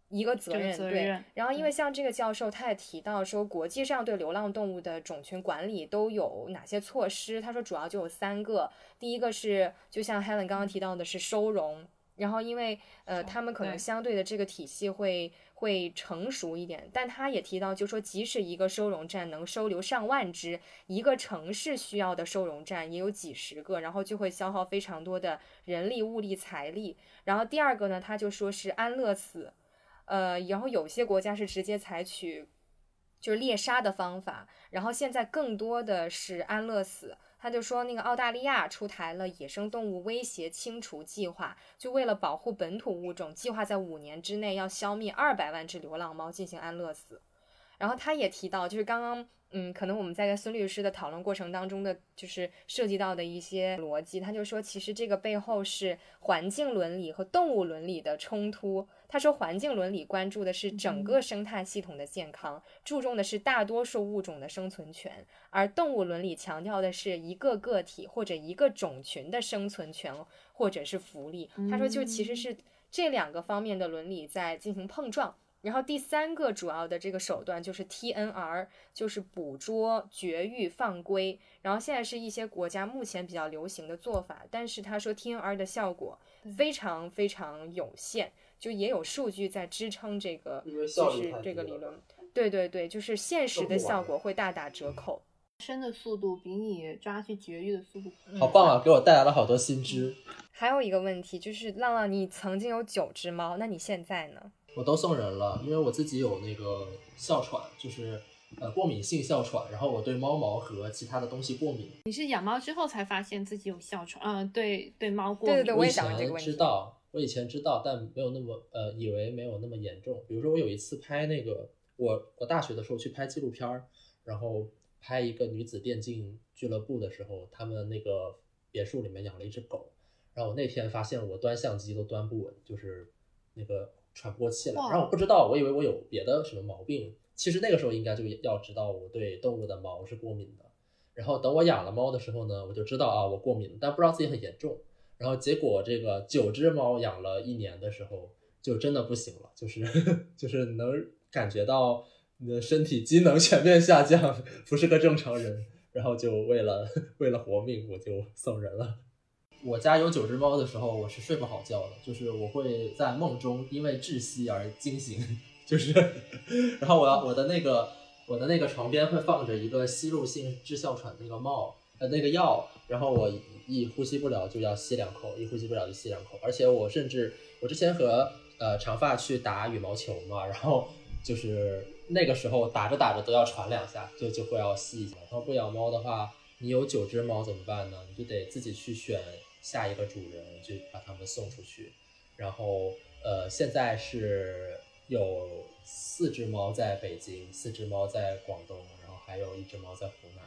一个责任？对。然后，因为像这个教授，他也提到说，国际上对流浪动物的种群管理都有哪些措施？他说主要就有三个。第一个是，就像 Helen 刚刚提到的，是收容。然后，因为呃，他们可能相对的这个体系会。会成熟一点，但他也提到，就说即使一个收容站能收留上万只，一个城市需要的收容站也有几十个，然后就会消耗非常多的人力、物力、财力。然后第二个呢，他就说是安乐死，呃，然后有些国家是直接采取就是猎杀的方法，然后现在更多的是安乐死。他就说，那个澳大利亚出台了野生动物威胁清除计划，就为了保护本土物种，计划在五年之内要消灭二百万只流浪猫进行安乐死。然后他也提到，就是刚刚。嗯，可能我们在跟孙律师的讨论过程当中的，就是涉及到的一些逻辑，他就说，其实这个背后是环境伦理和动物伦理的冲突。他说，环境伦理关注的是整个生态系统的健康，注重的是大多数物种的生存权，而动物伦理强调的是一个个体或者一个种群的生存权或者是福利。他说，就其实是这两个方面的伦理在进行碰撞。然后第三个主要的这个手段就是 TNR，就是捕捉、绝育、放归。然后现在是一些国家目前比较流行的做法，但是他说 TNR 的效果非常非常有限，就也有数据在支撑这个，就是这个理论。对对对，就是现实的效果会大打折扣。生的速度比你抓去绝育的速度好棒啊！给我带来了好多新知。还有一个问题就是，浪浪，你曾经有九只猫，那你现在呢？我都送人了，因为我自己有那个哮喘，就是呃过敏性哮喘，然后我对猫毛和其他的东西过敏。你是养猫之后才发现自己有哮喘？嗯，对对，猫过敏。对对对，我以前知道，我以前知道，但没有那么呃，以为没有那么严重。比如说我有一次拍那个，我我大学的时候去拍纪录片儿，然后拍一个女子电竞俱乐部的时候，他们那个别墅里面养了一只狗，然后我那天发现我端相机都端不稳，就是那个。喘不过气来，然后我不知道，我以为我有别的什么毛病。其实那个时候应该就要知道我对动物的毛是过敏的。然后等我养了猫的时候呢，我就知道啊，我过敏，但不知道自己很严重。然后结果这个九只猫养了一年的时候，就真的不行了，就是 [laughs] 就是能感觉到你的身体机能全面下降，不是个正常人。然后就为了 [laughs] 为了活命，我就送人了。我家有九只猫的时候，我是睡不好觉的，就是我会在梦中因为窒息而惊醒，[laughs] 就是，然后我要我的那个我的那个床边会放着一个吸入性支哮喘那个帽呃那个药，然后我一呼吸不了就要吸两口，一呼吸不了就吸两口，而且我甚至我之前和呃长发去打羽毛球嘛，然后就是那个时候打着打着都要喘两下，就就会要吸一下。然后不养猫的话，你有九只猫怎么办呢？你就得自己去选下一个主人，就把它们送出去。然后呃，现在是有四只猫在北京，四只猫在广东，然后还有一只猫在湖南，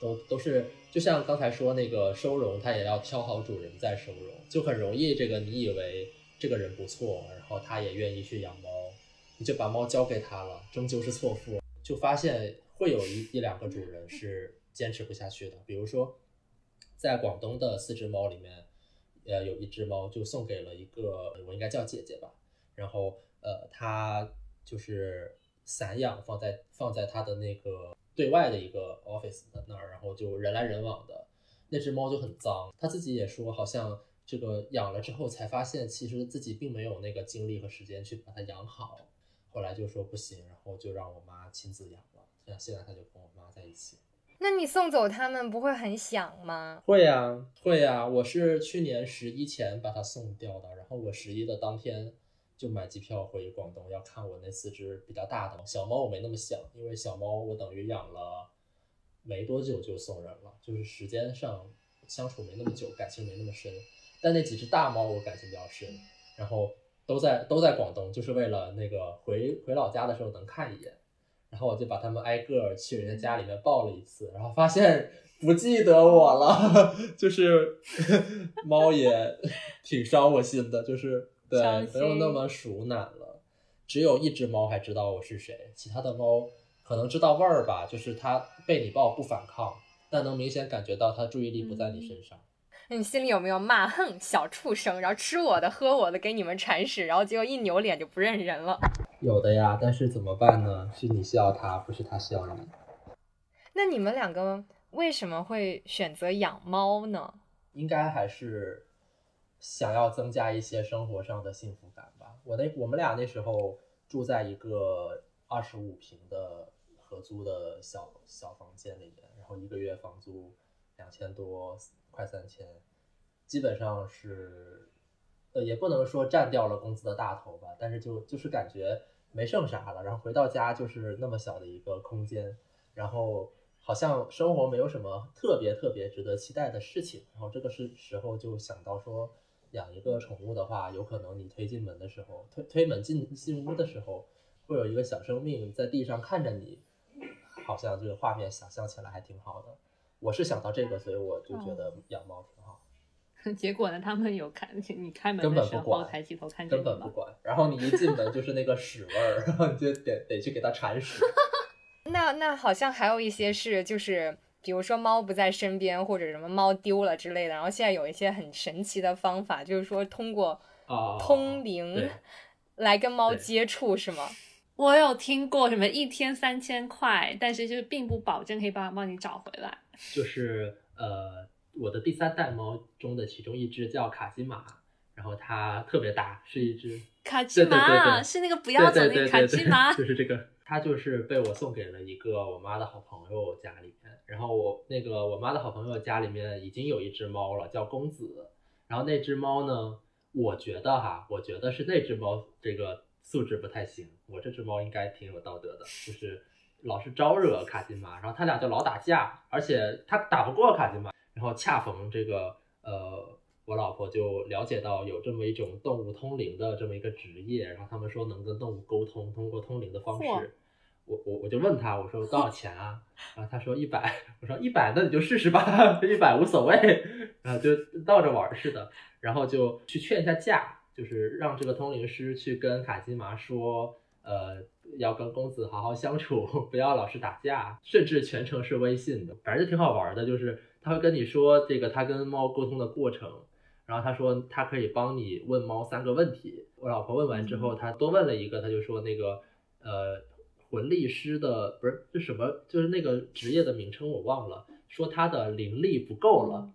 都都是就像刚才说那个收容，它也要挑好主人再收容，就很容易这个你以为这个人不错，然后他也愿意去养猫，你就把猫交给他了，终究是错付，就发现会有一一两个主人是坚持不下去的，比如说在广东的四只猫里面。呃，有一只猫就送给了一个，我应该叫姐姐吧。然后呃，她就是散养，放在放在她的那个对外的一个 office 的那儿，然后就人来人往的。那只猫就很脏，它自己也说，好像这个养了之后才发现，其实自己并没有那个精力和时间去把它养好。后来就说不行，然后就让我妈亲自养了。像现在它就跟我妈在一起。那你送走它们不会很想吗？会呀，会呀。我是去年十一前把它送掉的，然后我十一的当天就买机票回广东，要看我那四只比较大的小猫。我没那么想，因为小猫我等于养了没多久就送人了，就是时间上相处没那么久，感情没那么深。但那几只大猫我感情比较深，然后都在都在广东，就是为了那个回回老家的时候能看一眼。然后我就把他们挨个去人家家里面抱了一次，然后发现不记得我了，[laughs] 就是 [laughs] 猫也挺伤我心的，就是对没有那么熟稔了。只有一只猫还知道我是谁，其他的猫可能知道味儿吧，就是它被你抱不反抗，但能明显感觉到它注意力不在你身上。你心里有没有骂哼小畜生，然后吃我的喝我的给你们铲屎，然后结果一扭脸就不认人了？有的呀，但是怎么办呢？是你需要它，不是它需要你。那你们两个为什么会选择养猫呢？应该还是想要增加一些生活上的幸福感吧。我那我们俩那时候住在一个二十五平的合租的小小房间里面，然后一个月房租两千多，快三千，基本上是。呃，也不能说占掉了工资的大头吧，但是就就是感觉没剩啥了。然后回到家就是那么小的一个空间，然后好像生活没有什么特别特别值得期待的事情。然后这个是时候就想到说，养一个宠物的话，有可能你推进门的时候，推推门进进屋的时候，会有一个小生命在地上看着你，好像这个画面想象起来还挺好的。我是想到这个，所以我就觉得养猫。结果呢？他们有看 [laughs] 你开门的时候抬起头看根本不管。然后你一进门就是那个屎味儿，然后你就得得去给它铲屎。[laughs] 那那好像还有一些是，就是比如说猫不在身边，或者什么猫丢了之类的。然后现在有一些很神奇的方法，就是说通过通灵来跟猫接触，是吗？[laughs] 我有听过什么一天三千块，但是就是并不保证可以帮帮你找回来。就是呃。我的第三代猫中的其中一只叫卡金玛，然后它特别大，是一只卡金玛，是那个不要走那个卡金玛，就是这个，它就是被我送给了一个我妈的好朋友家里面，然后我那个我妈的好朋友家里面已经有一只猫了，叫公子，然后那只猫呢，我觉得哈，我觉得是那只猫这个素质不太行，我这只猫应该挺有道德的，就是老是招惹卡金玛，然后他俩就老打架，而且他打不过卡金玛。然后恰逢这个，呃，我老婆就了解到有这么一种动物通灵的这么一个职业，然后他们说能跟动物沟通，通过通灵的方式，我我我就问他，我说多少钱啊？然后他说一百，[laughs] 我说一百，那你就试试吧，一百无所谓，然后就闹着玩似的，然后就去劝一下架，就是让这个通灵师去跟卡金麻说，呃，要跟公子好好相处，[laughs] 不要老是打架，甚至全程是微信的，反正就挺好玩的，就是。他会跟你说这个他跟猫沟通的过程，然后他说他可以帮你问猫三个问题。我老婆问完之后，他多问了一个，他就说那个呃魂力师的不是是什么，就是那个职业的名称我忘了，说他的灵力不够了，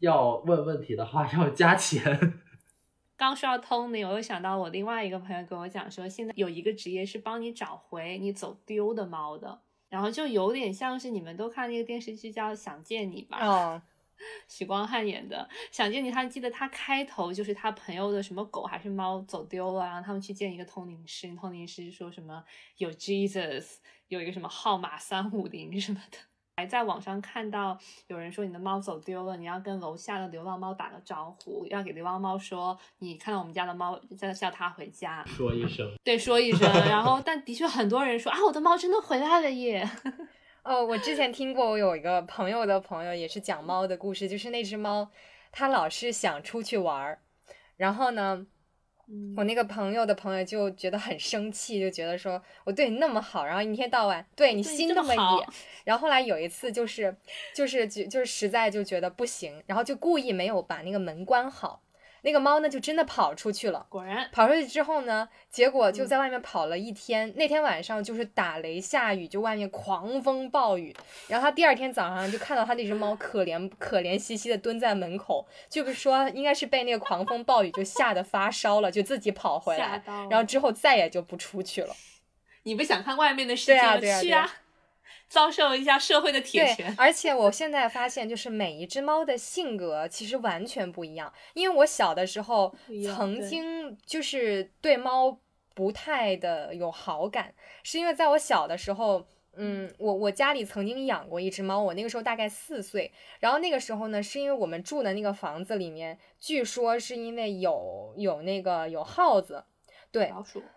要问问题的话要加钱。[laughs] 刚说到 Tony，我又想到我另外一个朋友跟我讲说，现在有一个职业是帮你找回你走丢的猫的，然后就有点像是你们都看那个电视剧叫《想见你》吧？哦，[laughs] 许光汉演的《想见你》，他记得他开头就是他朋友的什么狗还是猫走丢了，然后他们去见一个通灵师，通灵师说什么有 Jesus，有一个什么号码三五零什么的。还在网上看到有人说你的猫走丢了，你要跟楼下的流浪猫打个招呼，要给流浪猫说你看到我们家的猫，再叫它回家，说一声，对，说一声。然后，[laughs] 但的确很多人说啊，我的猫真的回来了耶。[laughs] 哦，我之前听过，我有一个朋友的朋友也是讲猫的故事，就是那只猫，它老是想出去玩儿，然后呢。我那个朋友的朋友就觉得很生气，就觉得说我对你那么好，然后一天到晚对你心那么野，然后后来有一次就是就是就就是实在就觉得不行，然后就故意没有把那个门关好。那个猫呢，就真的跑出去了。果然，跑出去之后呢，结果就在外面跑了一天。那天晚上就是打雷下雨，就外面狂风暴雨。然后他第二天早上就看到他那只猫可怜可怜兮兮的蹲在门口，就是说应该是被那个狂风暴雨就吓得发烧了，就自己跑回来。然后之后再也就不出去了。你不想看外面的世界吗？去啊！遭受一下社会的铁拳，而且我现在发现，就是每一只猫的性格其实完全不一样。因为我小的时候曾经就是对猫不太的有好感，是因为在我小的时候，嗯，我我家里曾经养过一只猫，我那个时候大概四岁，然后那个时候呢，是因为我们住的那个房子里面，据说是因为有有那个有耗子。对，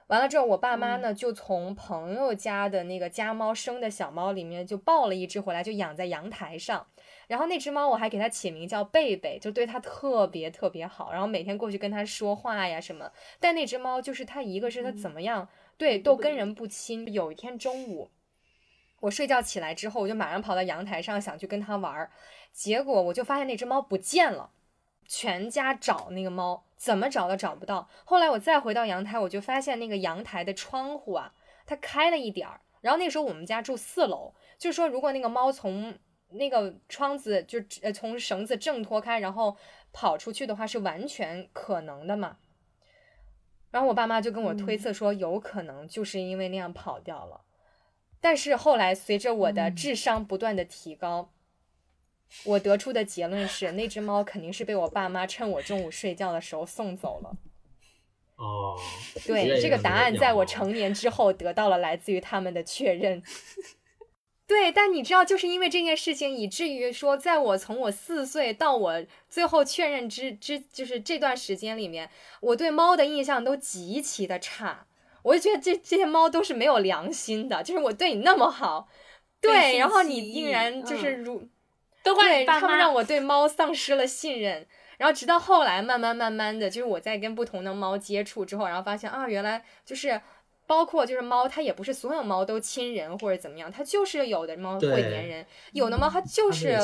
完了之后，我爸妈呢就从朋友家的那个家猫生的小猫里面就抱了一只回来，就养在阳台上。然后那只猫我还给它起名叫贝贝，就对它特别特别好，然后每天过去跟它说话呀什么。但那只猫就是它，一个是它怎么样，对，都跟人不亲。有一天中午，我睡觉起来之后，我就马上跑到阳台上想去跟它玩儿，结果我就发现那只猫不见了。全家找那个猫，怎么找都找不到。后来我再回到阳台，我就发现那个阳台的窗户啊，它开了一点儿。然后那时候我们家住四楼，就说如果那个猫从那个窗子就呃从绳子挣脱开，然后跑出去的话，是完全可能的嘛。然后我爸妈就跟我推测说，有可能就是因为那样跑掉了。但是后来随着我的智商不断的提高。我得出的结论是，那只猫肯定是被我爸妈趁我中午睡觉的时候送走了。哦，对，这个答案在我成年之后得到了来自于他们的确认。[laughs] 对，但你知道，就是因为这件事情，以至于说，在我从我四岁到我最后确认之之，就是这段时间里面，我对猫的印象都极其的差。我就觉得这这些猫都是没有良心的，就是我对你那么好，对，然后你竟然就是如。对他们让我对猫丧失了信任，然后直到后来慢慢慢慢的，就是我在跟不同的猫接触之后，然后发现啊，原来就是。包括就是猫，它也不是所有猫都亲人或者怎么样，它就是有的猫会粘人，有的猫它就是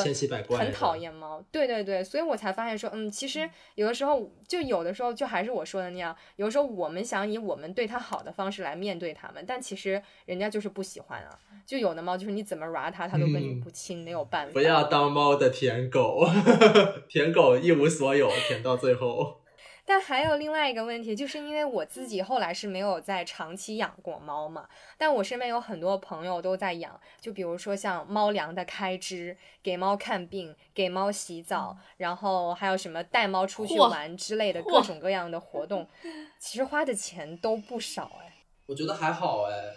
很讨厌猫。对对对，所以我才发现说，嗯，其实有的时候就有的时候就还是我说的那样，有的时候我们想以我们对它好的方式来面对它们，但其实人家就是不喜欢啊。就有的猫就是你怎么抓它，它都跟你不亲，没有办法。不要当猫的舔狗，[laughs] 舔狗一无所有，舔到最后。但还有另外一个问题，就是因为我自己后来是没有在长期养过猫嘛，但我身边有很多朋友都在养，就比如说像猫粮的开支、给猫看病、给猫洗澡，然后还有什么带猫出去玩之类的各种各样的活动，其实花的钱都不少哎。我觉得还好哎，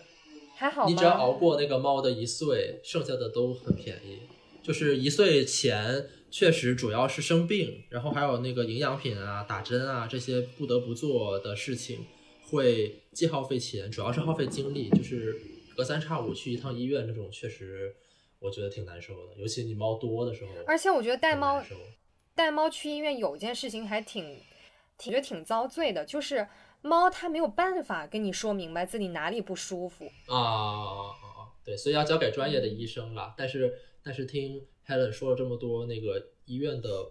还好你只要熬过那个猫的一岁，剩下的都很便宜，就是一岁前。确实，主要是生病，然后还有那个营养品啊、打针啊这些不得不做的事情，会既耗费钱，主要是耗费精力。就是隔三差五去一趟医院，这种确实我觉得挺难受的，尤其你猫多的时候。而且我觉得带猫带猫去医院有一件事情还挺挺觉得挺遭罪的，就是猫它没有办法跟你说明白自己哪里不舒服啊啊啊！对，所以要交给专业的医生了。但是但是听。Helen 说了这么多那个医院的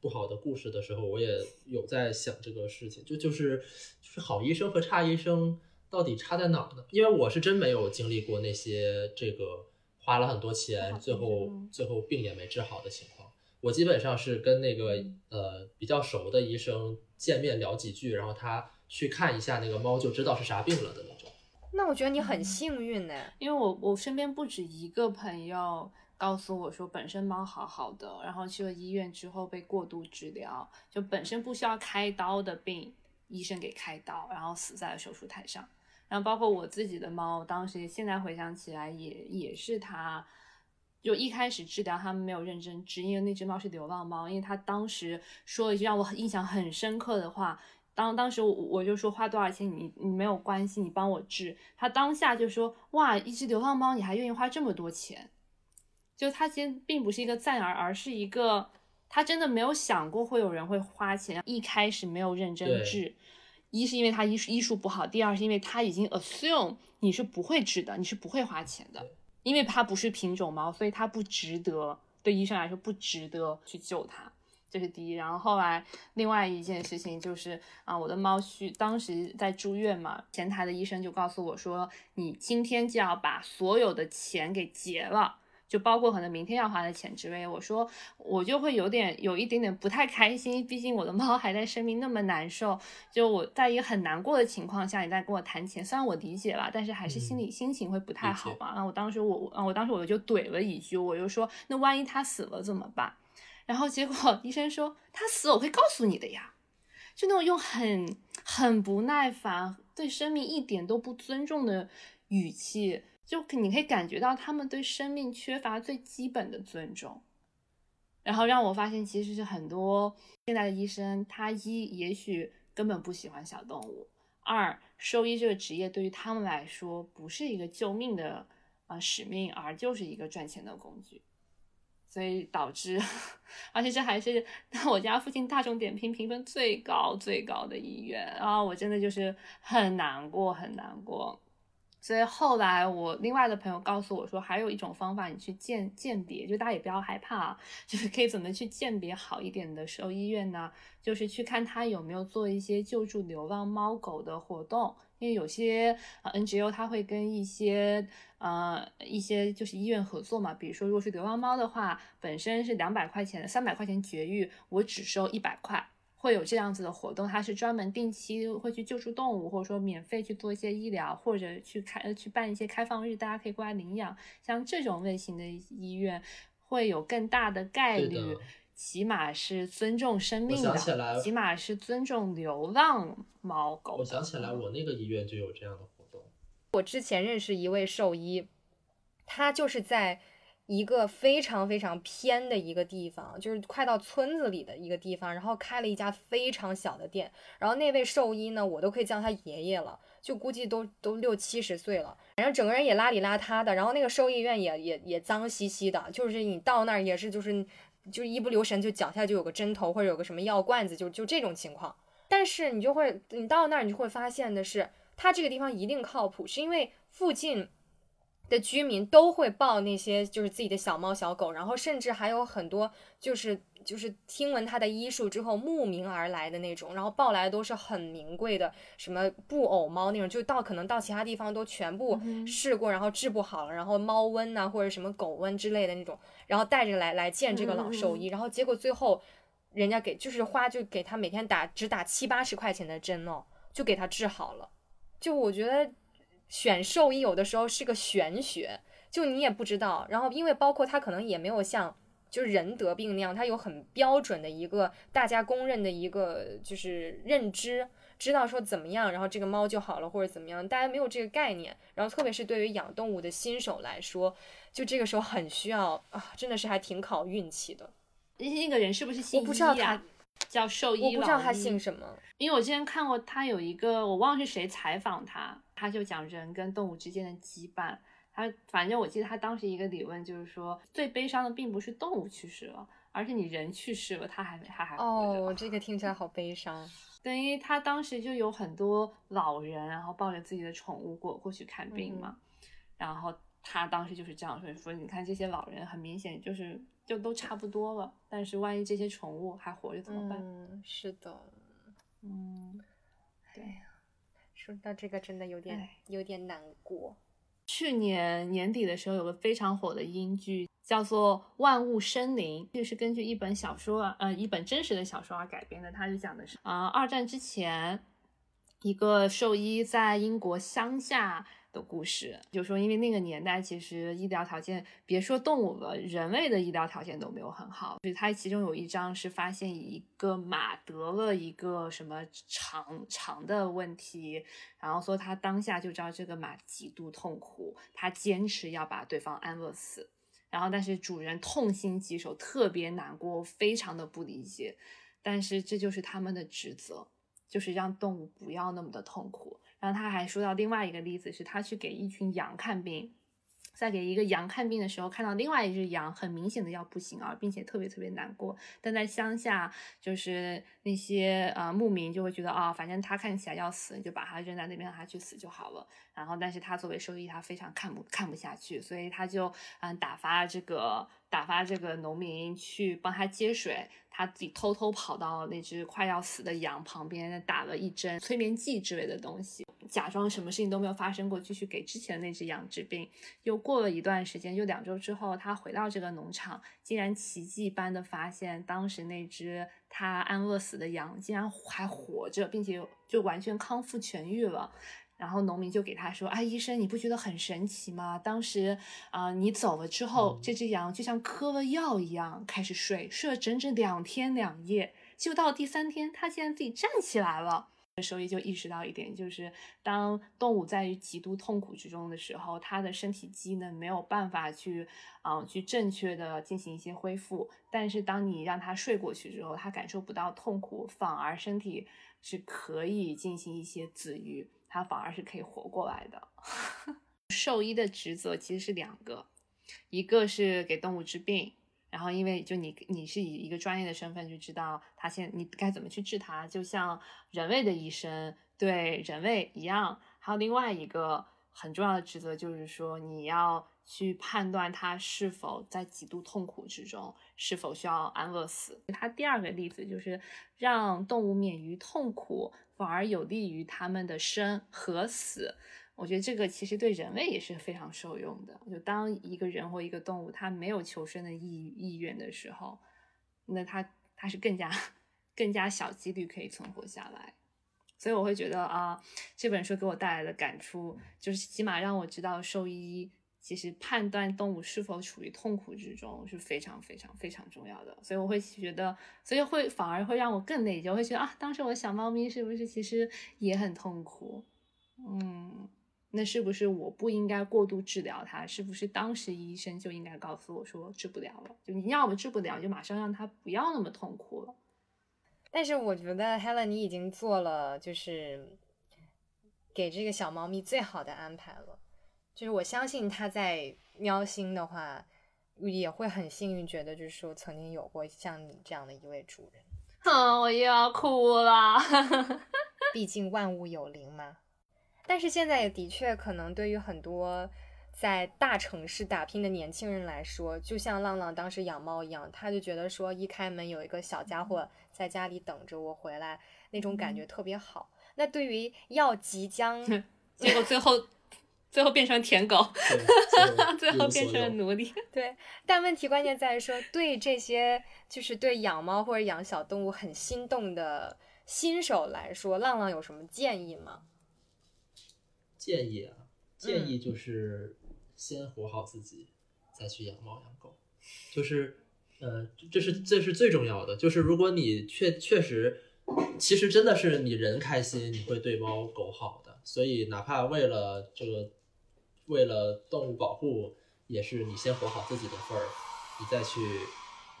不好的故事的时候，我也有在想这个事情，就就是就是好医生和差医生到底差在哪儿呢？因为我是真没有经历过那些这个花了很多钱，最后最后病也没治好的情况。我基本上是跟那个呃比较熟的医生见面聊几句，然后他去看一下那个猫，就知道是啥病了的那种。那我觉得你很幸运呢，因为我我身边不止一个朋友告诉我说，本身猫好好的，然后去了医院之后被过度治疗，就本身不需要开刀的病，医生给开刀，然后死在了手术台上。然后包括我自己的猫，当时现在回想起来也也是它，就一开始治疗他们没有认真治，因为那只猫是流浪猫，因为它当时说了一句让我印象很深刻的话。当当时我我就说花多少钱你你没有关系，你帮我治。他当下就说哇，一只流浪猫你还愿意花这么多钱？就他其实并不是一个赞而，而是一个他真的没有想过会有人会花钱，一开始没有认真治。一是因为他医术医术不好，第二是因为他已经 assume 你是不会治的，你是不会花钱的，因为它不是品种猫，所以它不值得，对医生来说不值得去救它。这是第一，然后后来另外一件事情就是啊，我的猫需当时在住院嘛，前台的医生就告诉我说，你今天就要把所有的钱给结了，就包括可能明天要花的钱之类。我说我就会有点有一点点不太开心，毕竟我的猫 [laughs] 还在生病，那么难受，就我在一个很难过的情况下，你在跟我谈钱，虽然我理解了，但是还是心里心情会不太好嘛。然后我当时我啊，我当时我就怼了一句，我就说那万一它死了怎么办？然后结果医生说它死我会告诉你的呀，就那种用很很不耐烦、对生命一点都不尊重的语气，就你可以感觉到他们对生命缺乏最基本的尊重。然后让我发现，其实是很多现在的医生，他一也许根本不喜欢小动物；二兽医这个职业对于他们来说不是一个救命的啊使命，而就是一个赚钱的工具。所以导致，[laughs] 而且这还是 [laughs] 我家附近大众点评评分最高最高的医院啊！我真的就是很难过，很难过。所以后来我另外的朋友告诉我说，还有一种方法，你去鉴鉴别，就大家也不要害怕啊，[laughs] 就是可以怎么去鉴别好一点的兽医院呢？就是去看他有没有做一些救助流浪猫狗的活动。因为有些 NGO 它会跟一些呃一些就是医院合作嘛，比如说如果是流浪猫的话，本身是两百块钱，三百块钱绝育，我只收一百块，会有这样子的活动，它是专门定期会去救助动物，或者说免费去做一些医疗，或者去开去办一些开放日，大家可以过来领养，像这种类型的医院会有更大的概率。起码是尊重生命的，起码是尊重流浪猫狗。我想起来，我那个医院就有这样的活动。我之前认识一位兽医，他就是在一个非常非常偏的一个地方，就是快到村子里的一个地方，然后开了一家非常小的店。然后那位兽医呢，我都可以叫他爷爷了，就估计都都六七十岁了，反正整个人也邋里邋遢的。然后那个兽医院也也也脏兮兮的，就是你到那儿也是就是。就一不留神，就脚下就有个针头或者有个什么药罐子，就就这种情况。但是你就会，你到那儿你就会发现的是，它这个地方一定靠谱，是因为附近的居民都会抱那些就是自己的小猫小狗，然后甚至还有很多就是。就是听闻他的医术之后慕名而来的那种，然后抱来的都是很名贵的，什么布偶猫那种，就到可能到其他地方都全部试过，然后治不好了，然后猫瘟呐或者什么狗瘟之类的那种，然后带着来来见这个老兽医，然后结果最后人家给就是花就给他每天打只打七八十块钱的针哦，就给他治好了。就我觉得选兽医有的时候是个玄学，就你也不知道，然后因为包括他可能也没有像。就是人得病那样，它有很标准的一个大家公认的一个就是认知，知道说怎么样，然后这个猫就好了或者怎么样，大家没有这个概念。然后特别是对于养动物的新手来说，就这个时候很需要啊，真的是还挺考运气的。那个人是不是姓我不知道他叫兽医，我不知道他姓什么，因为我之前看过他有一个，我忘了是谁采访他，他就讲人跟动物之间的羁绊。他反正我记得他当时一个理论就是说，最悲伤的并不是动物去世了，而是你人去世了，他还他还活着哦，这个听起来好悲伤。[laughs] 对，因为他当时就有很多老人，然后抱着自己的宠物过过去看病嘛，然后他当时就是这样说：说你看这些老人很明显就是就都差不多了，但是万一这些宠物还活着怎么办？嗯，是的，嗯，对呀，说到这个真的有点有点难过。去年年底的时候，有个非常火的英剧叫做《万物生灵》，就是根据一本小说，呃，一本真实的小说而改编的。它就讲的是，啊、二战之前，一个兽医在英国乡下的故事。就说因为那个年代其实医疗条件，别说动物了，人类的医疗条件都没有很好。所以它其中有一章是发现一个马得了一个什么肠肠的问题，然后说他当下就知道这个马极度痛苦，他坚持要把对方安乐死。然后，但是主人痛心疾首，特别难过，非常的不理解。但是这就是他们的职责，就是让动物不要那么的痛苦。然后他还说到另外一个例子，是他去给一群羊看病，在给一个羊看病的时候，看到另外一只羊很明显的要不行啊，并且特别特别难过。但在乡下，就是那些呃牧民就会觉得啊、反正他看起来要死，你就把它扔在那边，让它去死就好了。然后，但是他作为兽医，他非常看不看不下去，所以他就嗯打发这个打发这个农民去帮他接水，他自己偷偷跑到那只快要死的羊旁边，打了一针催眠剂之类的东西，假装什么事情都没有发生过，继续给之前的那只羊治病。又过了一段时间，又两周之后，他回到这个农场，竟然奇迹般的发现，当时那只他安乐死的羊竟然还活着，并且就完全康复痊愈了。然后农民就给他说：“啊，医生，你不觉得很神奇吗？当时啊、呃你走了之后，嗯这只羊就像嗑了药一样开始睡，睡了整整两天两夜，就到第三天，它竟然自己站起来了。”兽医就意识到一点，就是当动物在于极度痛苦之中的时候，它的身体机能没有办法去，啊、去正确的进行一些恢复。但是当你让它睡过去之后，它感受不到痛苦，反而身体是可以进行一些自愈，它反而是可以活过来的。兽医的职责其实是两个，一个是给动物治病，然后因为就你你是以一个专业的身份去知道它现你该怎么去治它，就像人类的医生对人类一样。还有另外一个很重要的职责就是说，你要去判断它是否在极度痛苦之中，是否需要安乐死。它第二个例子就是让动物免于痛苦，反而有利于他们的生和死。我觉得这个其实对人类也是非常受用的。就当一个人或一个动物它没有求生的意意愿的时候，那它它是更加更加小几率可以存活下来。所以我会觉得啊，这本书给我带来的感触就是，起码让我知道兽医其实判断动物是否处于痛苦之中是非常非常非常重要的。所以我会觉得，所以会反而会让我更内疚，会觉得啊，当时我的小猫咪是不是其实也很痛苦？嗯，那是不是我不应该过度治疗它？是不是当时医生就应该告诉我说治不了了？就你要么治不了，就马上让它不要那么痛苦了。但是我觉得 Helen 你已经做了，就是给这个小猫咪最好的安排了。就是我相信他在喵星的话，也会很幸运，觉得就是说曾经有过像你这样的一位主人。嗯，我又要哭了。[laughs] 毕竟万物有灵嘛。但是现在也的确可能对于很多在大城市打拼的年轻人来说，就像浪浪当时养猫一样，他就觉得说一开门有一个小家伙在家里等着我回来，那种感觉特别好。那对于要即将 [laughs] 结果最后最后变成舔狗，对，最后 [laughs] 变成了了奴隶。对，但问题关键在于说，对这些就是对养猫或者养小动物很心动的新手来说，浪浪有什么建议吗？建议啊，建议就是先活好自己，再去养猫养狗，就是呃，这是这是最重要的。就是如果你确确实，其实真的是你人开心，你会对猫狗好的。所以哪怕为了这个，为了动物保护，也是你先活好自己的份儿，你再去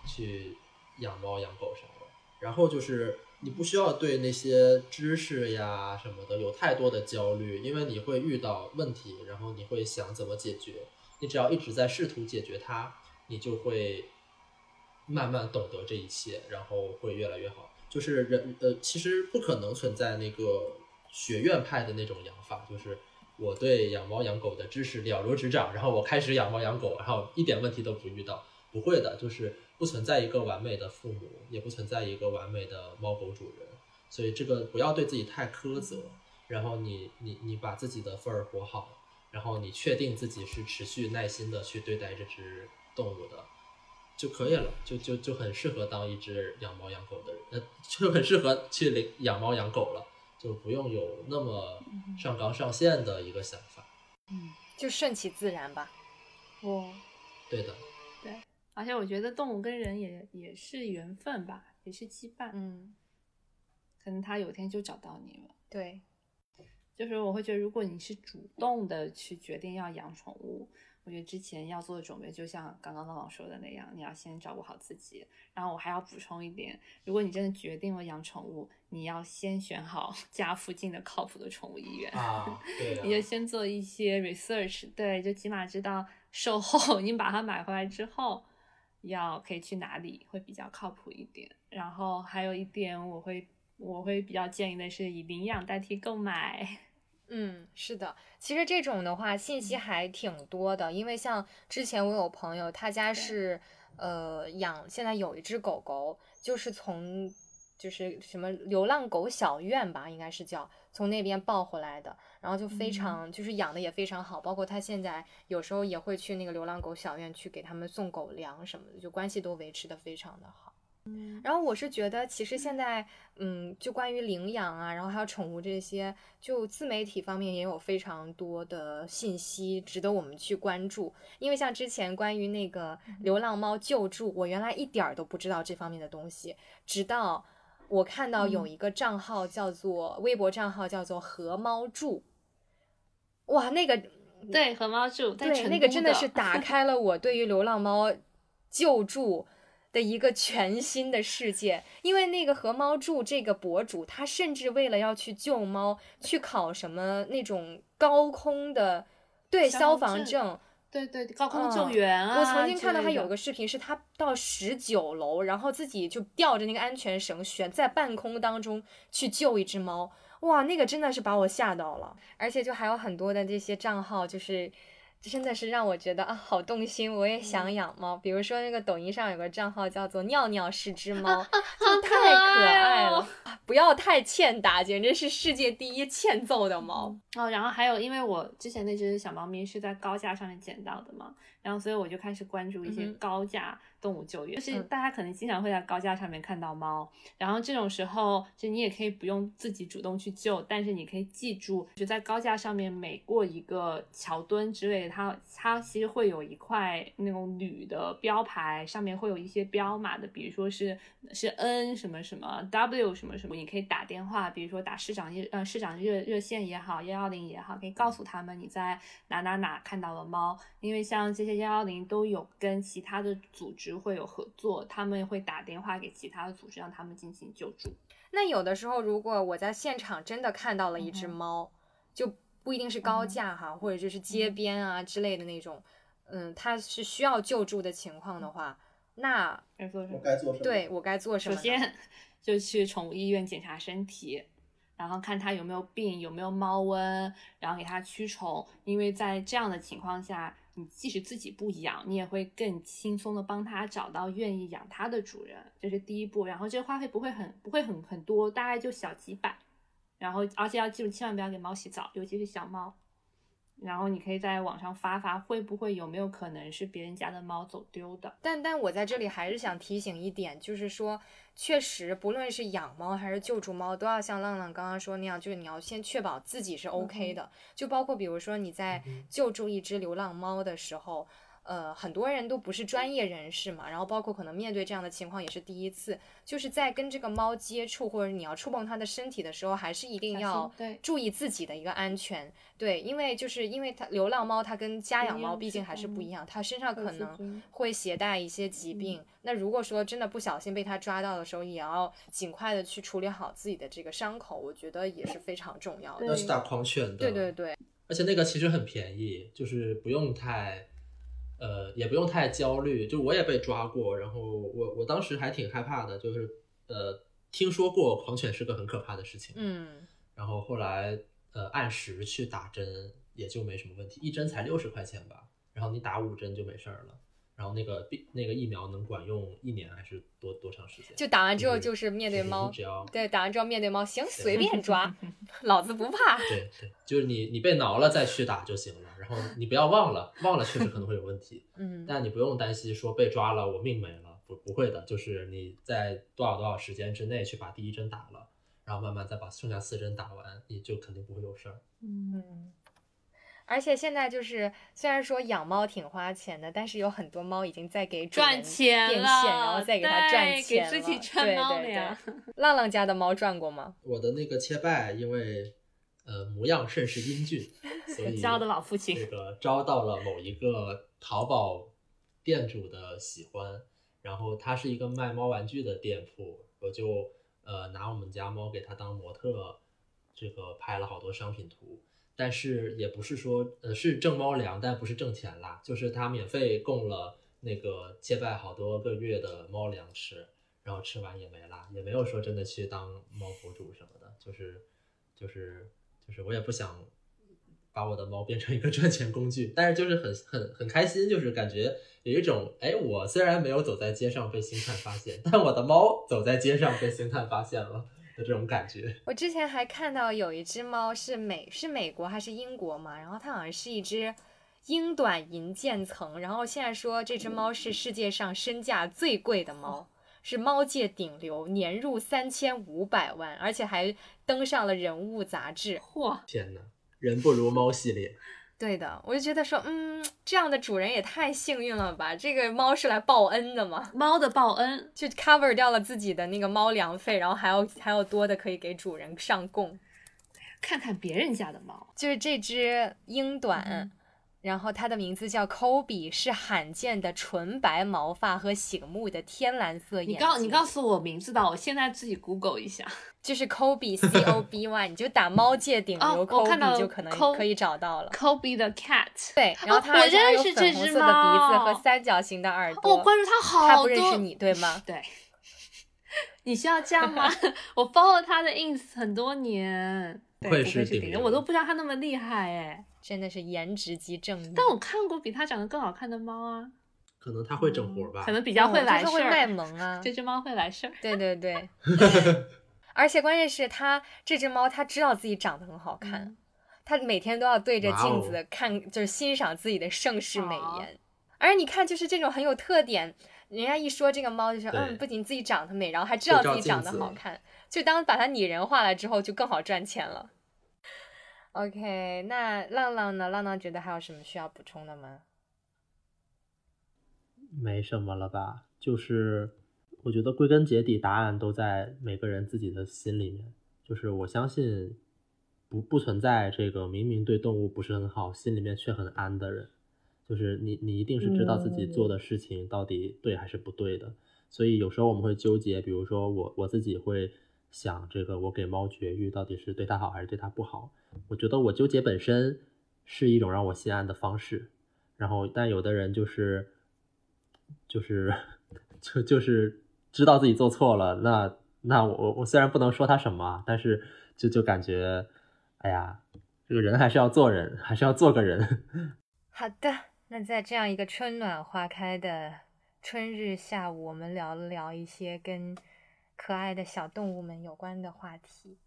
去养猫养狗什么的。然后就是你不需要对那些知识呀什么的有太多的焦虑，因为你会遇到问题，然后你会想怎么解决。你只要一直在试图解决它，你就会慢慢懂得这一切，然后会越来越好。就是人呃，其实不可能存在那个学院派的那种养法，就是我对养猫养狗的知识了如指掌，然后我开始养猫养狗，然后一点问题都不遇到。不会的，就是不存在一个完美的父母，也不存在一个完美的猫狗主人，所以这个不要对自己太苛责。然后你你你把自己的份儿活好，然后你确定自己是持续耐心的去对待这只动物的就可以了，就就就很适合当一只养猫养狗的人，呃，就很适合去领养猫养狗了，就不用有那么上纲上线的一个想法。嗯，就顺其自然吧。哦对的，对，而且我觉得动物跟人也也是缘分吧，也是羁绊。嗯，可能他有天就找到你了。对，就是我会觉得，如果你是主动的去决定要养宠物，我觉得之前要做的准备，就像刚刚浪浪说的那样，你要先照顾好自己。然后我还要补充一点，如果你真的决定了养宠物，你要先选好 [laughs] 家附近的靠谱的宠物医院。啊，[laughs] 对啊你就先做一些 research，对，就起码知道售后 [laughs] 你把它买回来之后，要可以去哪里会比较靠谱一点。然后还有一点，我会我会比较建议的是以领养代替购买。嗯，是的，其实这种的话信息还挺多的，因为像之前我有朋友，他家是呃养，现在有一只狗狗，就是从就是什么流浪狗小院吧，应该是叫从那边抱回来的，然后就非常、就是养的也非常好，包括他现在有时候也会去那个流浪狗小院去给他们送狗粮什么的，就关系都维持的非常的好。然后我是觉得，其实现在，嗯，就关于领养啊，然后还有宠物这些，就自媒体方面也有非常多的信息值得我们去关注。因为像之前关于那个流浪猫救助，我原来一点儿都不知道这方面的东西，直到我看到有一个账号叫做、微博账号叫做“和猫助”，哇，那个对，和猫住在对，那个真的是打开了我对于流浪猫救助的一个全新的世界。因为那个和猫住这个博主，他甚至为了要去救猫，去考什么那种高空的对消消防证。对对高空救嗯援啊。我曾经看到他有个视频，是他到十九楼，然后自己就吊着那个安全绳悬在半空当中去救一只猫。哇，那个真的是把我吓到了，而且就还有很多的这些账号，就是真的是让我觉得啊，好动心，我也嗯想养猫。比如说那个抖音上有个账号叫做“尿尿是只猫”，就太可爱哦了，啊不要太欠打，简直是世界第一欠揍的猫。哦，然后还有，因为我之前那只小猫咪是在高架上面捡到的嘛，然后所以我就开始关注一些高架动物救援，就是嗯。大家可能经常会在高架上面看到猫，然后这种时候就你也可以不用自己主动去救，但是你可以记住，就在高架上面每过一个桥墩之类的，它它其实会有一块那种铝的标牌，上面会有一些标码的，比如说是是 N 什么什么 W 什么什么，你可以打电话，比如说打市长热呃市长热热线也好，幺幺零也好，可以告诉他们你在哪哪哪看到了猫，因为像这些幺幺零都有跟其他的组织会有合作，他们会打电话给其他的组织，让他们进行救助。那有的时候，如果我在现场真的看到了一只猫，就不一定是高嗯哼架哈，或者就是街边啊之类的那种，嗯，它是需要救助的情况的话，那该做什么？该做什么？对我该做什么？首先就去宠物医院检查身体，然后看它有没有病，有没有猫瘟，然后给它驱虫。因为在这样的情况下，你即使自己不养，你也会更轻松的帮它找到愿意养它的主人，这是第一步。然后这个花费不会很不会很很多，大概就小几百。然后而且要记住，千万不要给猫洗澡，尤其是小猫。然后你可以在网上发发，会不会有没有可能是别人家的猫走丢的？但但我在这里还是想提醒一点，就是说，确实不论是养猫还是救助猫，都要像浪浪刚刚说那样，就是你要先确保自己是 OK 的。就包括比如说你在救助一只流浪猫的时候，呃，很多人都不是专业人士嘛，然后包括可能面对这样的情况也是第一次，就是在跟这个猫接触或者你要触碰它的身体的时候，还是一定要对注意自己的一个安全。对，因为就是因为它流浪猫它跟家养猫毕竟还是不一样，它身上可能会携带一些疾病。那如果说真的不小心被它抓到的时候，也要尽快的去处理好自己的这个伤口，我觉得也是非常重要的。那是打狂犬的。对对对，而且那个其实很便宜，就是不用太，呃，也不用太焦虑。就我也被抓过，然后我我当时还挺害怕的，就是呃，听说过狂犬是个很可怕的事情，嗯，然后后来呃按时去打针也就没什么问题，一针才六十块钱吧，然后你打五针就没事儿了。然后那个病那个疫苗能管用一年还是多多长时间？就打完之后就就是面对猫只要对，打完之后面对猫，行，随便抓，[laughs] 老子不怕。对对，就是你你被挠了再去打就行了，然后你不要忘了，忘了确实可能会有问题，[laughs] 嗯，但你不用担心说被抓了我命没了，不不会的，就是你在多少多少时间之内去把第一针打了，然后慢慢再把剩下四针打完，你就肯定不会有事儿。嗯，而且现在就是，虽然说养猫挺花钱的，但是有很多猫已经在给主人赚钱变了，现，然后再给它赚钱了，给自己赚对对猫粮。对浪浪家的猫赚过吗？我的那个切拜，因为呃模样甚是英俊，所以 [laughs] 骄傲的老父亲这个招到了某一个淘宝店主的喜欢，然后他是一个卖猫玩具的店铺，我就呃拿我们家猫给他当模特，这个拍了好多商品图。但是也不是说，呃，是挣猫粮，但不是挣钱啦，就是他免费供了那个接拜好多个月的猫粮吃，然后吃完也没啦，也没有说真的去当猫博主什么的，就是就是就是我也不想把我的猫变成一个赚钱工具，但是就是很很很开心，就是感觉有一种，哎，我虽然没有走在街上被星探发现，但我的猫走在街上被星探发现了。的这种感觉。我之前还看到有一只猫是美是美国还是英国嘛，然后它好像是一只英短银渐层，然后现在说这只猫是世界上身价最贵的猫，[laughs] 是猫界顶流，年入三千五百万，而且还登上了人物杂志。嚯，天呐，人不如猫系列，对的，我就觉得说，嗯，这样的主人也太幸运了吧！这个猫是来报恩的吗，猫的报恩，就 cover 掉了自己的那个猫粮费，然后还有还有多的可以给主人上供。看看别人家的猫，就是这只英短，嗯然后它的名字叫 Kobe，是罕见的纯白毛发和醒目的天蓝色眼睛。你告你告诉我名字吧，我现在自己 Google 一下。[laughs] 就是 Kobe C O B Y，你就打猫界顶流哦我看到 Kobe 了就可能可以找到了。Kobe 的 cat，对，然后哦它还有我认识这只粉红色的鼻子和三角形的耳朵。哦我关注他好多。它不认识你对吗？[laughs] 对，你需要这样吗？[laughs] 我 follow 他的 ins 很多年，对不愧是顶流，我都不知道他那么厉害哎。真的是颜值即正义。但我看过比它长得更好看的猫啊，可能它会整活吧？可能比较会来嗯就是事会卖儿。[laughs] 萌啊。这只猫会来事儿。对对对，[laughs] 而且关键是它这只猫，它知道自己长得很好看，嗯它每天都要对着镜子看，就是欣赏自己的盛世美好颜。而你看，就是这种很有特点，人家一说这个猫，就是嗯，不仅自己长得美，然后还知道自己长得好看，就当把它拟人化了之后，就更好赚钱了。OK，那浪浪呢？浪浪觉得还有什么需要补充的吗？没什么了吧？就是我觉得归根结底，答案都在每个人自己的心里面。就是我相信不不存在这个明明对动物不是很好，心里面却很安的人。就是你你一定是知道自己做的事情到底对还是不对的。所以有时候我们会纠结，比如说我我自己会想，这个我给猫绝育到底是对它好还是对它不好？我觉得我纠结本身是一种让我心安的方式。然后，但有的人就是就是 [laughs] 就就是知道自己做错了，那那我我虽然不能说他什么，但是就就感觉，哎呀，这个人还是要做人，还是要做个人。[laughs] 好的，那在这样一个春暖花开的春日下午，我们聊了聊一些跟可爱的小动物们有关的话题。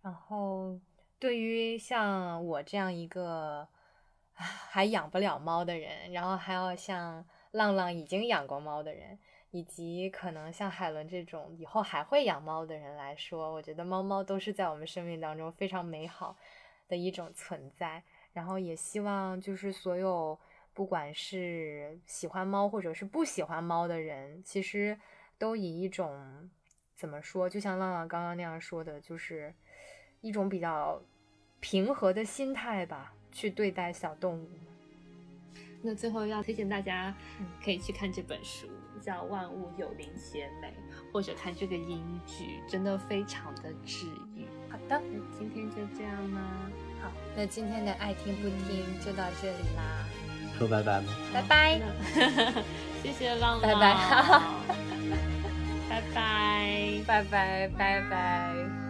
然后，对于像我这样一个 [sighs] 还养不了猫的人，然后还要像浪浪已经养过猫的人，以及可能像海伦这种以后还会养猫的人来说，我觉得猫猫都是在我们生命当中非常美好的一种存在。然后也希望就是所有不管是喜欢猫或者是不喜欢猫的人，其实都以一种怎么说，就像浪浪刚刚那样说的，就是一种比较平和的心态吧，去对待小动物。那最后要推荐大家嗯可以去看这本书，叫《万物有灵且美》，或者看这个英剧，真的非常的治愈。好的，那今天就这样啦，好，那今天的爱听不听就到这里啦，说拜拜吗？拜拜。[laughs] 谢谢浪浪，拜 [laughs] 拜拜拜。拜拜拜拜。